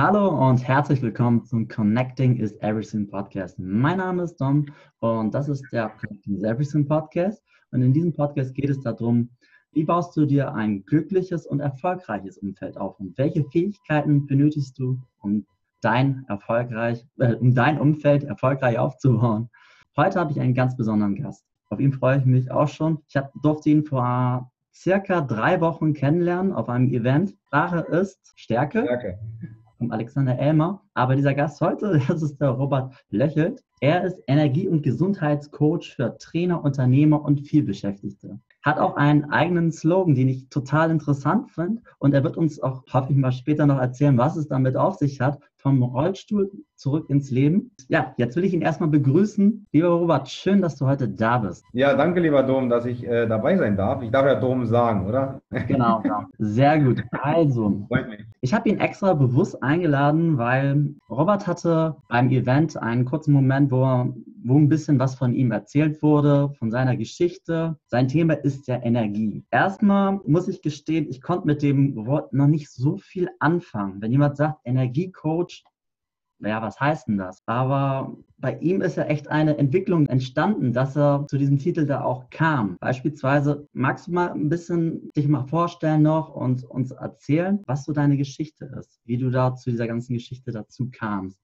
Hallo und herzlich willkommen zum Connecting is Everything Podcast. Mein Name ist Dom und das ist der Connecting is Everything Podcast. Und in diesem Podcast geht es darum, wie baust du dir ein glückliches und erfolgreiches Umfeld auf und welche Fähigkeiten benötigst du, um dein, erfolgreich, äh, um dein Umfeld erfolgreich aufzubauen. Heute habe ich einen ganz besonderen Gast. Auf ihn freue ich mich auch schon. Ich durfte ihn vor circa drei Wochen kennenlernen auf einem Event. Sprache ist Stärke. Stärke. Von Alexander Elmer. Aber dieser Gast heute, das ist der Robert Löchelt. Er ist Energie- und Gesundheitscoach für Trainer, Unternehmer und Vielbeschäftigte. Hat auch einen eigenen Slogan, den ich total interessant finde. Und er wird uns auch, hoffe ich mal, später noch erzählen, was es damit auf sich hat. Vom Rollstuhl zurück ins Leben. Ja, jetzt will ich ihn erstmal begrüßen. Lieber Robert, schön, dass du heute da bist. Ja, danke, lieber Dom, dass ich äh, dabei sein darf. Ich darf ja Dom sagen, oder? Genau, genau. Sehr gut. Also, ich habe ihn extra bewusst eingeladen, weil Robert hatte beim Event einen kurzen Moment, wo, wo ein bisschen was von ihm erzählt wurde, von seiner Geschichte. Sein Thema ist ja Energie. Erstmal muss ich gestehen, ich konnte mit dem Wort noch nicht so viel anfangen. Wenn jemand sagt Energiecoach, ja, was heißt denn das? Aber bei ihm ist ja echt eine Entwicklung entstanden, dass er zu diesem Titel da auch kam. Beispielsweise, magst du mal ein bisschen dich mal vorstellen noch und uns erzählen, was so deine Geschichte ist, wie du da zu dieser ganzen Geschichte dazu kamst?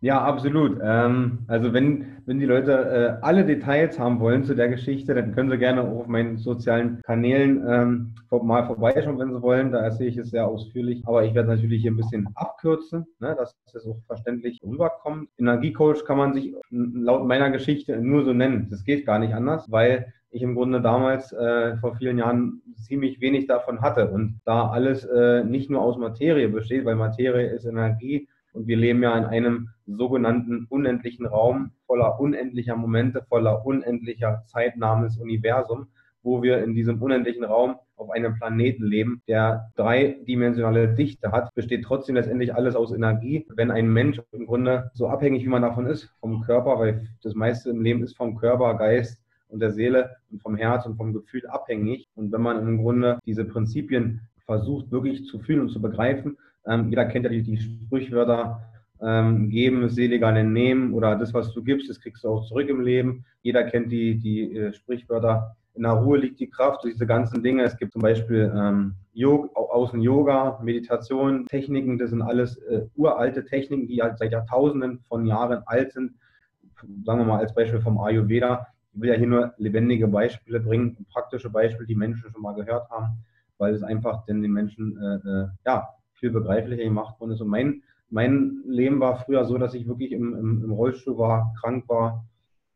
Ja, absolut. Ähm, also wenn, wenn die Leute äh, alle Details haben wollen zu der Geschichte, dann können sie gerne auf meinen sozialen Kanälen ähm, mal vorbeischauen, wenn sie wollen. Da erzähle ich es sehr ausführlich. Aber ich werde natürlich hier ein bisschen abkürzen, ne, dass es auch verständlich rüberkommt. Energiecoach kann man sich sich laut meiner Geschichte nur so nennen. Das geht gar nicht anders, weil ich im Grunde damals äh, vor vielen Jahren ziemlich wenig davon hatte und da alles äh, nicht nur aus Materie besteht, weil Materie ist Energie und wir leben ja in einem sogenannten unendlichen Raum voller unendlicher Momente, voller unendlicher Zeit namens Universum, wo wir in diesem unendlichen Raum auf einem Planeten leben, der dreidimensionale Dichte hat, besteht trotzdem letztendlich alles aus Energie. Wenn ein Mensch im Grunde so abhängig, wie man davon ist, vom Körper, weil das meiste im Leben ist vom Körper, Geist und der Seele und vom Herz und vom Gefühl abhängig. Und wenn man im Grunde diese Prinzipien versucht wirklich zu fühlen und zu begreifen, ähm, jeder kennt ja die, die Sprichwörter, ähm, geben ist seliger denn nehmen oder das, was du gibst, das kriegst du auch zurück im Leben. Jeder kennt die, die äh, Sprichwörter, in der Ruhe liegt die Kraft, diese ganzen Dinge. Es gibt zum Beispiel ähm, außen Yoga, Meditation, Techniken, das sind alles äh, uralte Techniken, die halt seit Jahrtausenden von Jahren alt sind. Sagen wir mal als Beispiel vom Ayurveda. Ich will ja hier nur lebendige Beispiele bringen, praktische Beispiele, die Menschen schon mal gehört haben, weil es einfach den Menschen äh, äh, ja, viel begreiflicher gemacht worden ist. Und mein, mein Leben war früher so, dass ich wirklich im, im, im Rollstuhl war, krank war,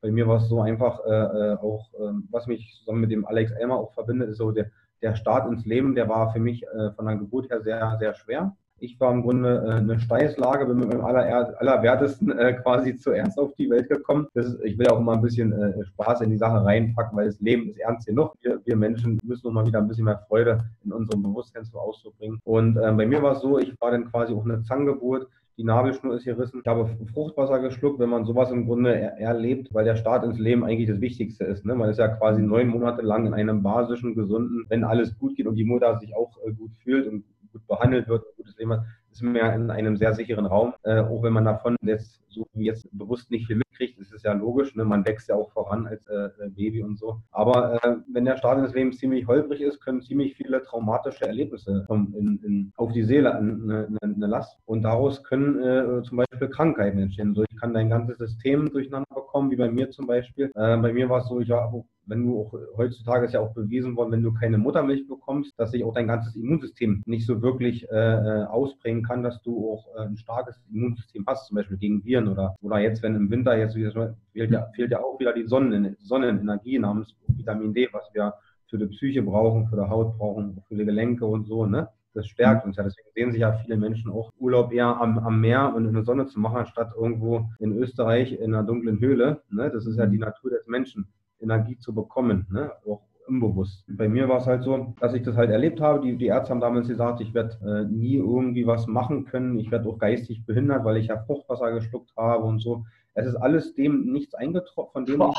bei mir war es so einfach äh, äh auch, äh, was mich zusammen mit dem Alex Elmer auch verbindet, ist so der, der Start ins Leben, der war für mich äh, von der Geburt her sehr, sehr schwer. Ich war im Grunde äh, eine Steißlage, bin mit meinem aller, Allerwertesten äh, quasi zuerst auf die Welt gekommen. Ist, ich will auch immer ein bisschen Spaß in die Sache reinpacken, weil das Leben ist ernst genug. Wir, wir Menschen müssen noch mal wieder ein bisschen mehr Freude in unserem Bewusstsein zu Ausdruck bringen. Und äh, bei mir war es so, ich war dann quasi auch eine Zangengeburt die Nabelschnur ist gerissen. Ich habe Fruchtwasser geschluckt, wenn man sowas im Grunde er erlebt, weil der Start ins Leben eigentlich das Wichtigste ist. Ne? Man ist ja quasi neun Monate lang in einem basischen, gesunden, wenn alles gut geht und die Mutter sich auch äh, gut fühlt und gut behandelt wird, ein gutes Leben hat, ist man ja in einem sehr sicheren Raum. Äh, auch wenn man davon jetzt so jetzt bewusst nicht viel mitkriegt, ist es ja logisch. Ne? Man wächst ja auch voran als äh, Baby und so. Aber äh, wenn der Start des Lebens ziemlich holprig ist, können ziemlich viele traumatische Erlebnisse kommen in, in, auf die Seele eine, eine, eine, Last. Und daraus können äh, zum Beispiel Krankheiten entstehen. So, ich kann dein ganzes System durcheinander bekommen, wie bei mir zum Beispiel. Äh, bei mir war es so, ich war wenn du auch heutzutage ist ja auch bewiesen worden, wenn du keine Muttermilch bekommst, dass sich auch dein ganzes Immunsystem nicht so wirklich äh, äh, ausprägen kann, dass du auch äh, ein starkes Immunsystem hast, zum Beispiel gegen Viren oder oder jetzt, wenn im Winter jetzt wieder, fehlt, ja, fehlt ja auch wieder die Sonnen, Sonnenenergie namens Vitamin D, was wir für die Psyche brauchen, für die Haut brauchen, für die Gelenke und so, ne? Das stärkt uns ja. Deswegen sehen sich ja viele Menschen auch Urlaub eher am, am Meer und in der Sonne zu machen, anstatt irgendwo in Österreich in einer dunklen Höhle. Ne? Das ist ja die Natur des Menschen. Energie zu bekommen, ne? auch unbewusst. Bei mir war es halt so, dass ich das halt erlebt habe. Die, die Ärzte haben damals gesagt, ich werde äh, nie irgendwie was machen können. Ich werde auch geistig behindert, weil ich ja Fruchtwasser geschluckt habe und so. Es ist alles dem nichts eingetroffen, von dem Boah.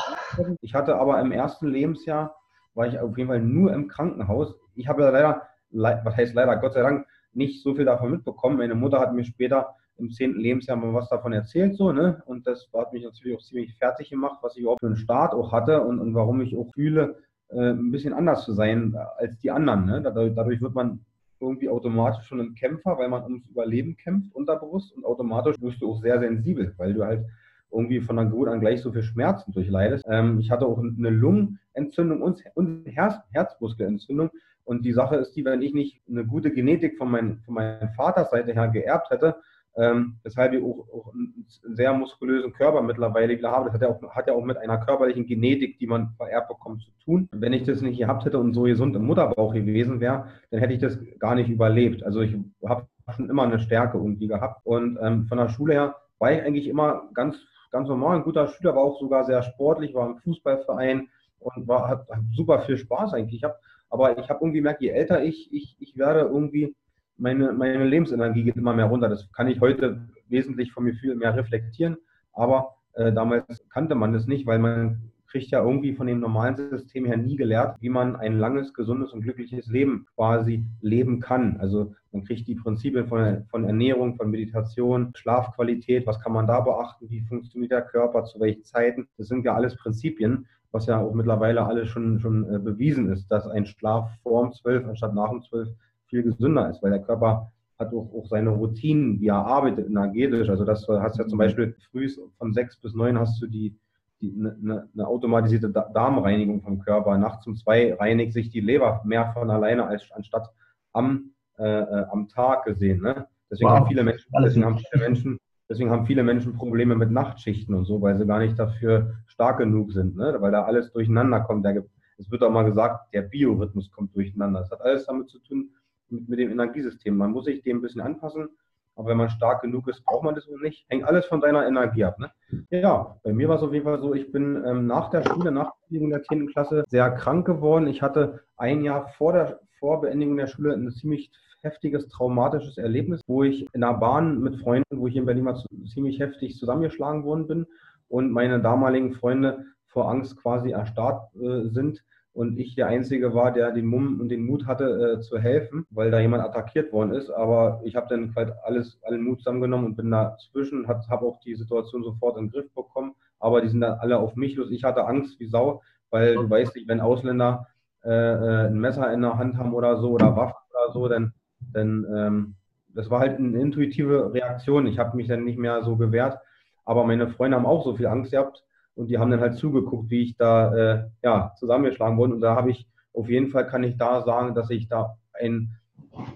ich hatte aber im ersten Lebensjahr war ich auf jeden Fall nur im Krankenhaus. Ich habe leider, was heißt leider, Gott sei Dank, nicht so viel davon mitbekommen. Meine Mutter hat mir später im zehnten Lebensjahr mal was davon erzählt, so, ne? Und das hat mich natürlich auch ziemlich fertig gemacht, was ich überhaupt für einen Start auch hatte und, und warum ich auch fühle, äh, ein bisschen anders zu sein als die anderen. Ne? Dadurch, dadurch wird man irgendwie automatisch schon ein Kämpfer, weil man ums Überleben kämpft, unterbewusst und automatisch wirst du auch sehr sensibel, weil du halt irgendwie von der Geburt an gleich so viel Schmerzen durchleidest. Ähm, ich hatte auch eine Lungenentzündung und, und Herz, Herzmuskelentzündung. Und die Sache ist die, wenn ich nicht eine gute Genetik von, mein, von meiner Vaterseite her geerbt hätte, ähm, weshalb ich auch, auch, einen sehr muskulösen Körper mittlerweile habe. Das hat ja, auch, hat ja auch mit einer körperlichen Genetik, die man vererbt bekommt, zu tun. Wenn ich das nicht gehabt hätte und so gesund im Mutterbauch gewesen wäre, dann hätte ich das gar nicht überlebt. Also ich habe schon immer eine Stärke irgendwie gehabt. Und ähm, von der Schule her war ich eigentlich immer ganz, ganz normal, ein guter Schüler, war auch sogar sehr sportlich, war im Fußballverein und war, hat, hat super viel Spaß eigentlich. Ich hab, aber ich habe irgendwie gemerkt, je älter ich, ich, ich werde irgendwie meine, meine Lebensenergie geht immer mehr runter. Das kann ich heute wesentlich vom Gefühl mehr reflektieren, aber äh, damals kannte man das nicht, weil man kriegt ja irgendwie von dem normalen System her nie gelehrt, wie man ein langes, gesundes und glückliches Leben quasi leben kann. Also man kriegt die Prinzipien von, von Ernährung, von Meditation, Schlafqualität, was kann man da beachten, wie funktioniert der Körper, zu welchen Zeiten. Das sind ja alles Prinzipien, was ja auch mittlerweile alles schon, schon äh, bewiesen ist, dass ein Schlaf vor um 12 anstatt nach um 12 viel gesünder ist, weil der Körper hat auch, auch seine Routinen, wie er arbeitet energetisch. Also das hast ja zum Beispiel früh von sechs bis neun hast du die, eine, eine, automatisierte Darmreinigung vom Körper. Nachts um zwei reinigt sich die Leber mehr von alleine als anstatt am, äh, äh am Tag gesehen. Ne? Deswegen wow. haben viele Menschen, deswegen haben viele Menschen, deswegen haben viele Menschen Probleme mit Nachtschichten und so, weil sie gar nicht dafür stark genug sind, ne? weil da alles durcheinander kommt. es wird auch mal gesagt, der Biorhythmus kommt durcheinander. Das hat alles damit zu tun, mit, mit dem Energiesystem. Man muss sich dem ein bisschen anpassen, aber wenn man stark genug ist, braucht man das nicht. Hängt alles von deiner Energie ab. Ne? Ja, bei mir war es auf jeden Fall so, ich bin ähm, nach der Schule, nach Beendigung der 10. Klasse, sehr krank geworden. Ich hatte ein Jahr vor der vor Beendigung der Schule ein ziemlich heftiges, traumatisches Erlebnis, wo ich in der Bahn mit Freunden, wo ich in Berlin mal ziemlich heftig zusammengeschlagen worden bin und meine damaligen Freunde vor Angst quasi erstarrt äh, sind und ich der Einzige war, der den Mumm und den Mut hatte äh, zu helfen, weil da jemand attackiert worden ist. Aber ich habe dann halt alles, allen Mut zusammengenommen und bin dazwischen, habe auch die Situation sofort in den Griff bekommen. Aber die sind dann alle auf mich los. Ich hatte Angst wie Sau, weil du weißt nicht, wenn Ausländer äh, äh, ein Messer in der Hand haben oder so oder Waffen oder so, dann, dann ähm, das war halt eine intuitive Reaktion. Ich habe mich dann nicht mehr so gewehrt. Aber meine Freunde haben auch so viel Angst gehabt und die haben dann halt zugeguckt, wie ich da äh, ja, zusammengeschlagen wurde. Und da habe ich, auf jeden Fall kann ich da sagen, dass ich da ein,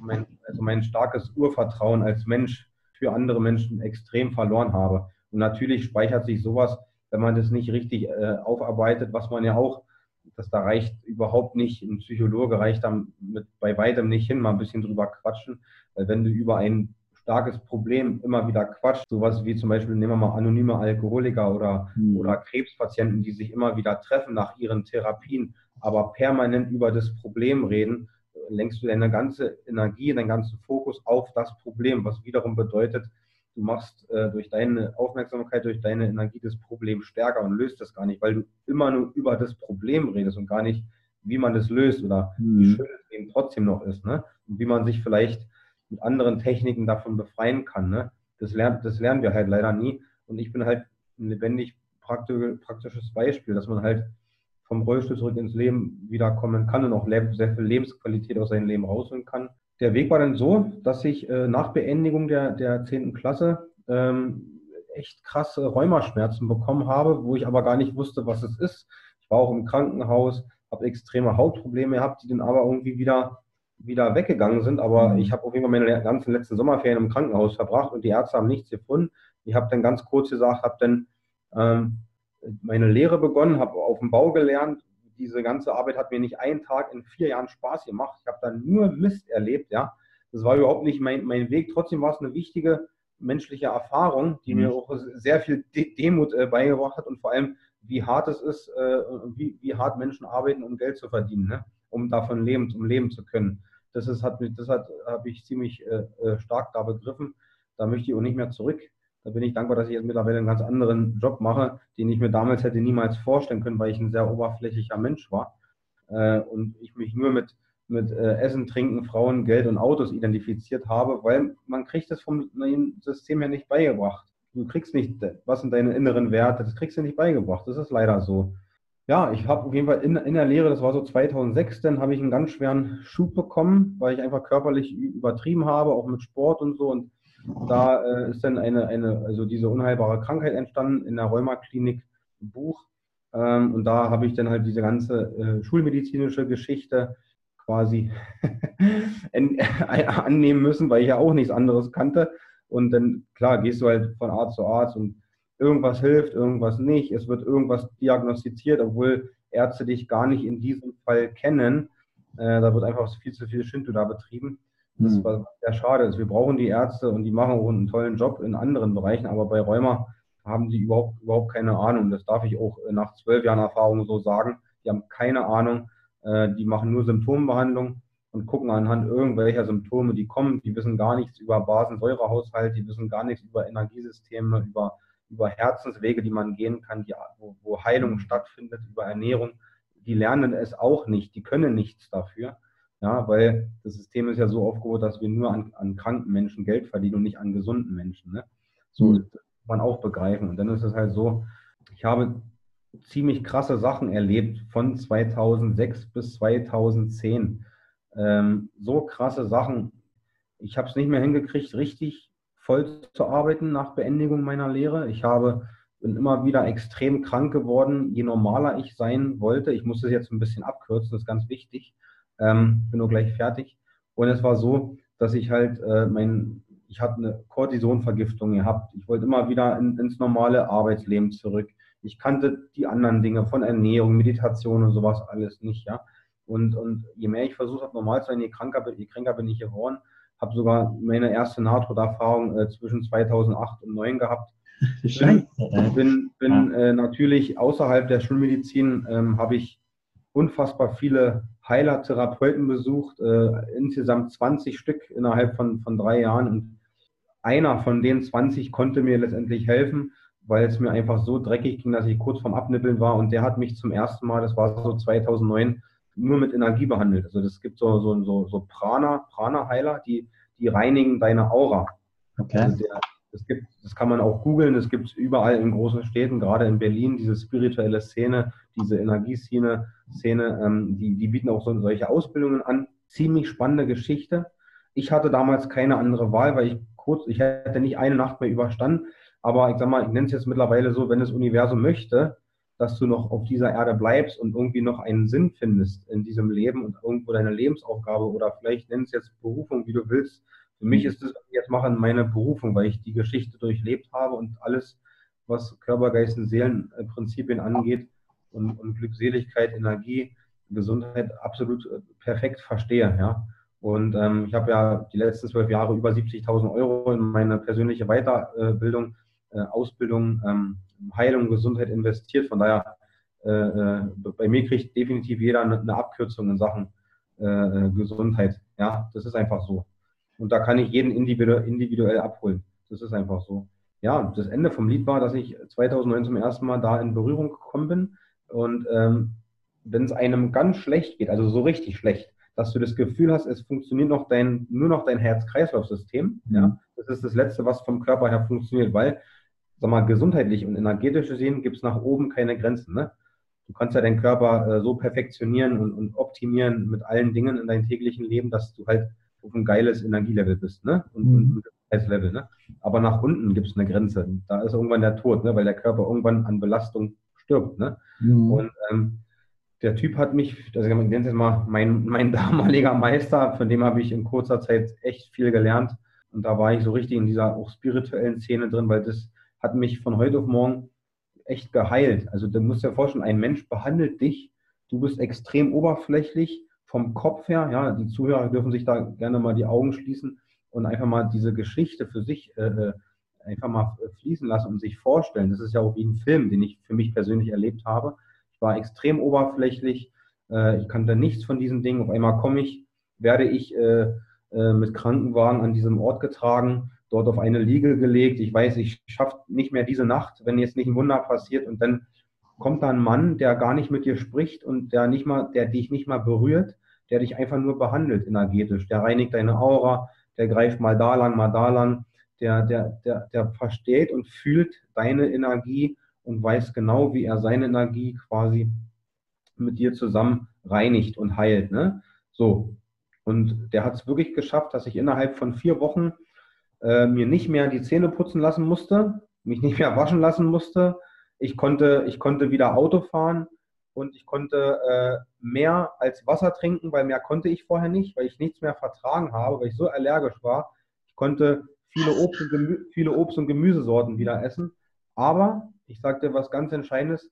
mein, also mein starkes Urvertrauen als Mensch für andere Menschen extrem verloren habe. Und natürlich speichert sich sowas, wenn man das nicht richtig äh, aufarbeitet, was man ja auch, dass da reicht überhaupt nicht, ein Psychologe reicht da mit bei weitem nicht hin, mal ein bisschen drüber quatschen, weil wenn du über ein starkes Problem immer wieder quatscht. Sowas wie zum Beispiel, nehmen wir mal anonyme Alkoholiker oder, mhm. oder Krebspatienten, die sich immer wieder treffen nach ihren Therapien, aber permanent über das Problem reden, lenkst du deine ganze Energie, deinen ganzen Fokus auf das Problem, was wiederum bedeutet, du machst äh, durch deine Aufmerksamkeit, durch deine Energie das Problem stärker und löst das gar nicht, weil du immer nur über das Problem redest und gar nicht, wie man das löst oder mhm. wie schön es eben trotzdem noch ist. Ne? Und wie man sich vielleicht mit anderen Techniken davon befreien kann. Ne? Das, lernt, das lernen wir halt leider nie. Und ich bin halt ein lebendig praktisches Beispiel, dass man halt vom Rollstuhl zurück ins Leben wiederkommen kann und auch sehr viel Lebensqualität aus seinem Leben rausholen kann. Der Weg war dann so, dass ich äh, nach Beendigung der, der 10. Klasse ähm, echt krasse Rheumaschmerzen bekommen habe, wo ich aber gar nicht wusste, was es ist. Ich war auch im Krankenhaus, habe extreme Hautprobleme gehabt, die dann aber irgendwie wieder wieder weggegangen sind, aber mhm. ich habe auf jeden Fall meine ganzen letzten Sommerferien im Krankenhaus verbracht und die Ärzte haben nichts gefunden. Ich habe dann ganz kurz gesagt, habe dann ähm, meine Lehre begonnen, habe auf dem Bau gelernt. Diese ganze Arbeit hat mir nicht einen Tag in vier Jahren Spaß gemacht. Ich habe dann nur Mist erlebt, ja. Das war überhaupt nicht mein, mein Weg. Trotzdem war es eine wichtige menschliche Erfahrung, die mhm. mir auch sehr viel Demut äh, beigebracht hat und vor allem, wie hart es ist, äh, wie, wie hart Menschen arbeiten, um Geld zu verdienen, ne? um davon leben, um leben zu können. Das, ist, hat, das hat, habe ich ziemlich äh, äh, stark da begriffen. Da möchte ich auch nicht mehr zurück. Da bin ich dankbar, dass ich jetzt mittlerweile einen ganz anderen Job mache, den ich mir damals hätte niemals vorstellen können, weil ich ein sehr oberflächlicher Mensch war äh, und ich mich nur mit, mit äh, Essen, Trinken, Frauen, Geld und Autos identifiziert habe, weil man kriegt das vom System ja nicht beigebracht. Du kriegst nicht, was sind deine inneren Werte, das kriegst du nicht beigebracht. Das ist leider so. Ja, ich habe auf jeden Fall in, in der Lehre, das war so 2006, dann habe ich einen ganz schweren Schub bekommen, weil ich einfach körperlich übertrieben habe, auch mit Sport und so. Und da äh, ist dann eine, eine, also diese unheilbare Krankheit entstanden in der Rheumaklinik Buch. Ähm, und da habe ich dann halt diese ganze äh, schulmedizinische Geschichte quasi annehmen müssen, weil ich ja auch nichts anderes kannte. Und dann, klar, gehst du halt von Arzt zu Arzt und irgendwas hilft, irgendwas nicht. Es wird irgendwas diagnostiziert, obwohl Ärzte dich gar nicht in diesem Fall kennen. Äh, da wird einfach viel zu viel Shinto da betrieben. Das mhm. was sehr schade ist. Wir brauchen die Ärzte und die machen auch einen tollen Job in anderen Bereichen, aber bei Rheuma haben die überhaupt, überhaupt keine Ahnung. Das darf ich auch nach zwölf Jahren Erfahrung so sagen. Die haben keine Ahnung. Äh, die machen nur Symptombehandlung und gucken anhand irgendwelcher Symptome, die kommen. Die wissen gar nichts über Basensäurehaushalt, die wissen gar nichts über Energiesysteme, über, über Herzenswege, die man gehen kann, die, wo, wo Heilung stattfindet, über Ernährung. Die lernen es auch nicht, die können nichts dafür. Ja, weil das System ist ja so aufgebaut, dass wir nur an, an kranken Menschen Geld verdienen und nicht an gesunden Menschen. Ne? So mhm. muss man auch begreifen. Und dann ist es halt so, ich habe ziemlich krasse Sachen erlebt von 2006 bis 2010. Ähm, so krasse Sachen. Ich habe es nicht mehr hingekriegt, richtig voll zu arbeiten nach Beendigung meiner Lehre. Ich habe bin immer wieder extrem krank geworden, je normaler ich sein wollte. Ich muss das jetzt ein bisschen abkürzen, das ist ganz wichtig. Ähm, bin nur gleich fertig. Und es war so, dass ich halt äh, mein, ich hatte eine Cortisonvergiftung gehabt. Ich wollte immer wieder in, ins normale Arbeitsleben zurück. Ich kannte die anderen Dinge von Ernährung, Meditation und sowas alles nicht, ja. Und, und je mehr ich versucht habe, normal zu sein, je kränker, je kränker bin ich geworden. Habe sogar meine erste Nahtoderfahrung äh, zwischen 2008 und 2009 gehabt. Scheiße. Bin, bin äh, natürlich außerhalb der Schulmedizin, ähm, habe ich unfassbar viele Heiler, Therapeuten besucht, äh, insgesamt 20 Stück innerhalb von, von drei Jahren. Und einer von den 20 konnte mir letztendlich helfen weil es mir einfach so dreckig ging, dass ich kurz vorm Abnippeln war. Und der hat mich zum ersten Mal, das war so 2009, nur mit Energie behandelt. Also das gibt so, so, so, so Prana, Prana-Heiler, die, die reinigen deine Aura. Okay. Also der, das, gibt, das kann man auch googeln, das gibt es überall in großen Städten, gerade in Berlin, diese spirituelle Szene, diese Energieszene, Szene, ähm, die, die bieten auch so, solche Ausbildungen an. Ziemlich spannende Geschichte. Ich hatte damals keine andere Wahl, weil ich kurz, ich hätte nicht eine Nacht mehr überstanden. Aber ich sag mal, ich nenne es jetzt mittlerweile so, wenn das Universum möchte, dass du noch auf dieser Erde bleibst und irgendwie noch einen Sinn findest in diesem Leben und irgendwo deine Lebensaufgabe oder vielleicht nenn es jetzt Berufung, wie du willst. Für mich mhm. ist das, was ich jetzt mache, meine Berufung, weil ich die Geschichte durchlebt habe und alles, was Körper, Geist und Seelenprinzipien angeht und, und Glückseligkeit, Energie, Gesundheit absolut äh, perfekt verstehe. Ja. Und ähm, ich habe ja die letzten zwölf Jahre über 70.000 Euro in meine persönliche Weiterbildung äh, Ausbildung, ähm, Heilung, Gesundheit investiert. Von daher, äh, äh, bei mir kriegt definitiv jeder eine, Abkürzung in Sachen äh, Gesundheit. Ja, das ist einfach so. Und da kann ich jeden individuell, abholen. Das ist einfach so. Ja, das Ende vom Lied war, dass ich 2009 zum ersten Mal da in Berührung gekommen bin. Und ähm, wenn es einem ganz schlecht geht, also so richtig schlecht, dass du das Gefühl hast, es funktioniert noch dein, nur noch dein Herz-Kreislauf-System. Mhm. Ja, das ist das Letzte, was vom Körper her funktioniert, weil sag mal, gesundheitlich und energetisch gesehen gibt es nach oben keine Grenzen. Ne? Du kannst ja deinen Körper äh, so perfektionieren und, und, optimieren mit allen Dingen in deinem täglichen Leben, dass du halt auf ein geiles Energielevel bist, ne? Und, mhm. und ein Level, ne? Aber nach unten gibt es eine Grenze. Da ist irgendwann der Tod, ne? Weil der Körper irgendwann an Belastung stirbt, ne? Mhm. Und ähm, der Typ hat mich, also ich nenne es jetzt mal mein, mein damaliger Meister, von dem habe ich in kurzer Zeit echt viel gelernt. Und da war ich so richtig in dieser auch spirituellen Szene drin, weil das hat mich von heute auf morgen echt geheilt. Also du musst dir vorstellen, ein Mensch behandelt dich, du bist extrem oberflächlich vom Kopf her, ja, die Zuhörer dürfen sich da gerne mal die Augen schließen und einfach mal diese Geschichte für sich äh, äh einfach mal fließen lassen und sich vorstellen. Das ist ja auch wie ein Film, den ich für mich persönlich erlebt habe. Ich war extrem oberflächlich, äh, ich kannte nichts von diesen Dingen. Auf einmal komme ich, werde ich äh, äh mit Krankenwagen an diesem Ort getragen dort auf eine Liege gelegt. Ich weiß, ich schaffe nicht mehr diese Nacht, wenn jetzt nicht ein Wunder passiert. Und dann kommt da ein Mann, der gar nicht mit dir spricht und der nicht mal, der dich nicht mal berührt, der dich einfach nur behandelt energetisch. Der reinigt deine Aura, der greift mal da lang, mal da lang. Der, der, der, der versteht und fühlt deine Energie und weiß genau, wie er seine Energie quasi mit dir zusammen reinigt und heilt. Ne? So. Und der hat es wirklich geschafft, dass ich innerhalb von vier Wochen äh, mir nicht mehr die Zähne putzen lassen musste, mich nicht mehr waschen lassen musste. Ich konnte, ich konnte wieder Auto fahren und ich konnte äh, mehr als Wasser trinken, weil mehr konnte ich vorher nicht, weil ich nichts mehr vertragen habe, weil ich so allergisch war. Ich konnte viele Obst und, Gemü viele Obst und Gemüsesorten wieder essen. Aber ich sagte was ganz Entscheidendes,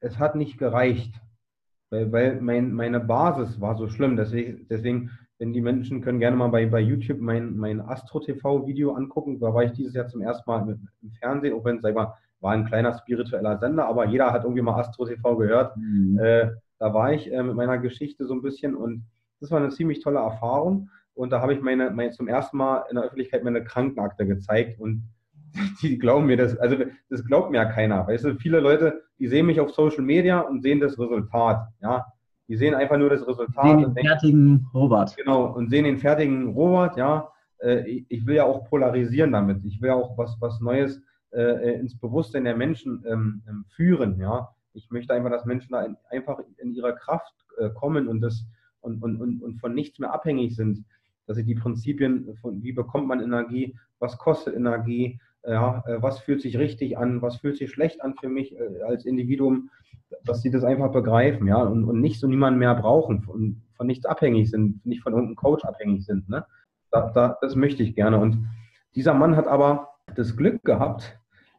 es hat nicht gereicht, weil, weil mein, meine Basis war so schlimm. Deswegen, deswegen wenn die Menschen können gerne mal bei, bei YouTube mein, mein Astro-TV-Video angucken. Da war ich dieses Jahr zum ersten Mal im Fernsehen, auch wenn es, war ein kleiner spiritueller Sender, aber jeder hat irgendwie mal Astro-TV gehört. Mhm. Äh, da war ich äh, mit meiner Geschichte so ein bisschen und das war eine ziemlich tolle Erfahrung. Und da habe ich meine, meine, zum ersten Mal in der Öffentlichkeit meine Krankenakte gezeigt und die glauben mir das, also das glaubt mir ja keiner. Weißt du, viele Leute, die sehen mich auf Social Media und sehen das Resultat. Ja, die sehen einfach nur das Resultat. Sehen den fertigen Robert. Genau, und sehen den fertigen Robert, ja. Äh, ich will ja auch polarisieren damit. Ich will ja auch was, was Neues äh, ins Bewusstsein der Menschen ähm, ähm, führen, ja. Ich möchte einfach, dass Menschen da einfach in ihrer Kraft äh, kommen und, das, und, und, und, und von nichts mehr abhängig sind. Dass sie die Prinzipien von wie bekommt man Energie, was kostet Energie, ja, was fühlt sich richtig an, was fühlt sich schlecht an für mich als Individuum, dass sie das einfach begreifen, ja, und, und nicht so niemanden mehr brauchen und von nichts abhängig sind, nicht von irgendeinem Coach abhängig sind. Ne? Da, da, das möchte ich gerne. Und dieser Mann hat aber das Glück gehabt,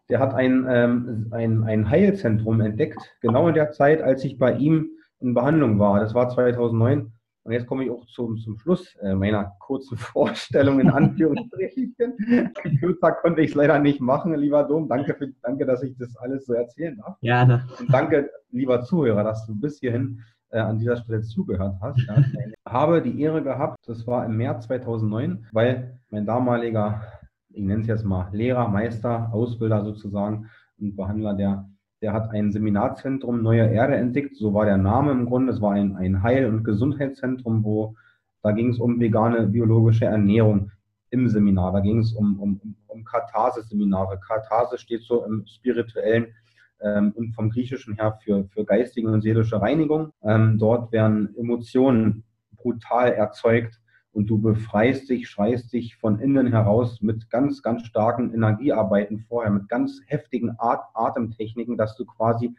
der hat ein, ähm, ein, ein Heilzentrum entdeckt, genau in der Zeit, als ich bei ihm in Behandlung war. Das war 2009. Und jetzt komme ich auch zum, zum Schluss äh, meiner kurzen Vorstellung in Anführungsstrichen. Kürzer konnte ich es leider nicht machen, lieber Dom. Danke, für, danke, dass ich das alles so erzählen darf. Gerne. Und danke, lieber Zuhörer, dass du bis hierhin äh, an dieser Stelle zugehört hast. Ja. Ich habe die Ehre gehabt, das war im März 2009, weil mein damaliger, ich nenne es jetzt mal Lehrer, Meister, Ausbilder sozusagen und Behandler, der der hat ein Seminarzentrum Neue Erde entdeckt, so war der Name im Grunde. Es war ein, ein Heil- und Gesundheitszentrum, wo da ging es um vegane biologische Ernährung im Seminar. Da ging es um, um, um Katharsis-Seminare. Katharsis steht so im spirituellen ähm, und vom Griechischen her für, für geistige und seelische Reinigung. Ähm, dort werden Emotionen brutal erzeugt und du befreist dich, schreist dich von innen heraus mit ganz, ganz starken Energiearbeiten vorher, mit ganz heftigen At Atemtechniken, dass du quasi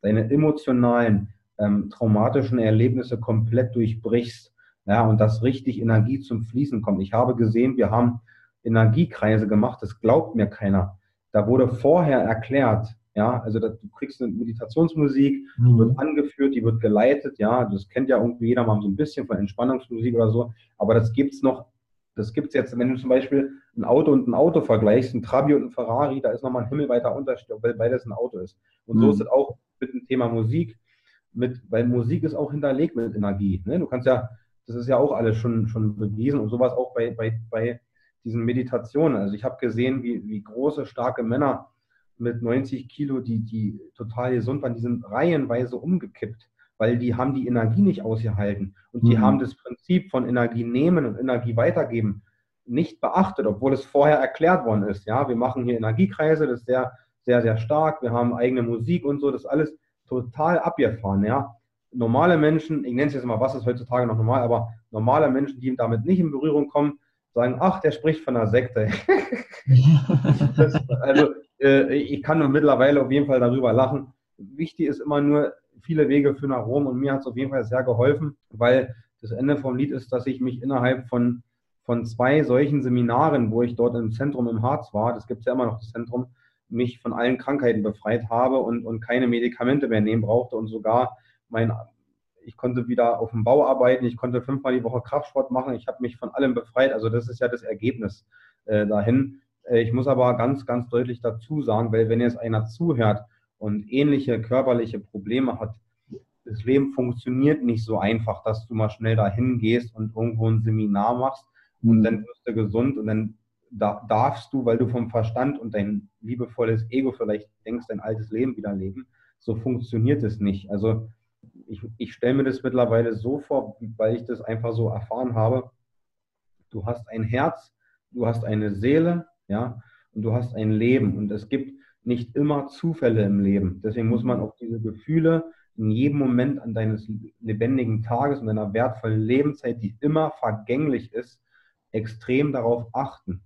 deine emotionalen, ähm, traumatischen Erlebnisse komplett durchbrichst. Ja, und dass richtig Energie zum Fließen kommt. Ich habe gesehen, wir haben Energiekreise gemacht, das glaubt mir keiner. Da wurde vorher erklärt, ja, also das, du kriegst eine Meditationsmusik, die mhm. wird angeführt, die wird geleitet. Ja, das kennt ja irgendwie jeder mal so ein bisschen von Entspannungsmusik oder so. Aber das gibt's noch, das gibt's jetzt, wenn du zum Beispiel ein Auto und ein Auto vergleichst, ein Trabi und ein Ferrari, da ist nochmal ein himmelweiter Unterschied, weil beides ein Auto ist. Und mhm. so ist es auch mit dem Thema Musik, mit, weil Musik ist auch hinterlegt mit Energie. Ne? Du kannst ja, das ist ja auch alles schon, schon bewiesen und sowas auch bei, bei, bei diesen Meditationen. Also ich habe gesehen, wie, wie große, starke Männer mit 90 Kilo, die, die total gesund waren, die sind reihenweise umgekippt, weil die haben die Energie nicht ausgehalten. Und die mhm. haben das Prinzip von Energie nehmen und Energie weitergeben nicht beachtet, obwohl es vorher erklärt worden ist. Ja, wir machen hier Energiekreise, das ist sehr, sehr, sehr stark. Wir haben eigene Musik und so, das ist alles total abgefahren. Ja, normale Menschen, ich nenne es jetzt mal, was ist heutzutage noch normal, aber normale Menschen, die damit nicht in Berührung kommen, sagen, ach, der spricht von einer Sekte. das, also äh, ich kann nur mittlerweile auf jeden Fall darüber lachen. Wichtig ist immer nur, viele Wege führen nach Rom und mir hat es auf jeden Fall sehr geholfen, weil das Ende vom Lied ist, dass ich mich innerhalb von, von zwei solchen Seminaren, wo ich dort im Zentrum im Harz war, das gibt es ja immer noch das Zentrum, mich von allen Krankheiten befreit habe und, und keine Medikamente mehr nehmen brauchte und sogar mein, ich konnte wieder auf dem Bau arbeiten, ich konnte fünfmal die Woche Kraftsport machen, ich habe mich von allem befreit. Also das ist ja das Ergebnis äh, dahin. Äh, ich muss aber ganz, ganz deutlich dazu sagen, weil wenn jetzt einer zuhört und ähnliche körperliche Probleme hat, das Leben funktioniert nicht so einfach, dass du mal schnell dahin gehst und irgendwo ein Seminar machst und mhm. dann wirst du gesund und dann darfst du, weil du vom Verstand und dein liebevolles Ego vielleicht denkst, dein altes Leben wieder leben. So funktioniert es nicht. Also ich, ich stelle mir das mittlerweile so vor, weil ich das einfach so erfahren habe. Du hast ein Herz, du hast eine Seele, ja, und du hast ein Leben. Und es gibt nicht immer Zufälle im Leben. Deswegen muss man auf diese Gefühle in jedem Moment an deines lebendigen Tages und deiner wertvollen Lebenszeit, die immer vergänglich ist, extrem darauf achten.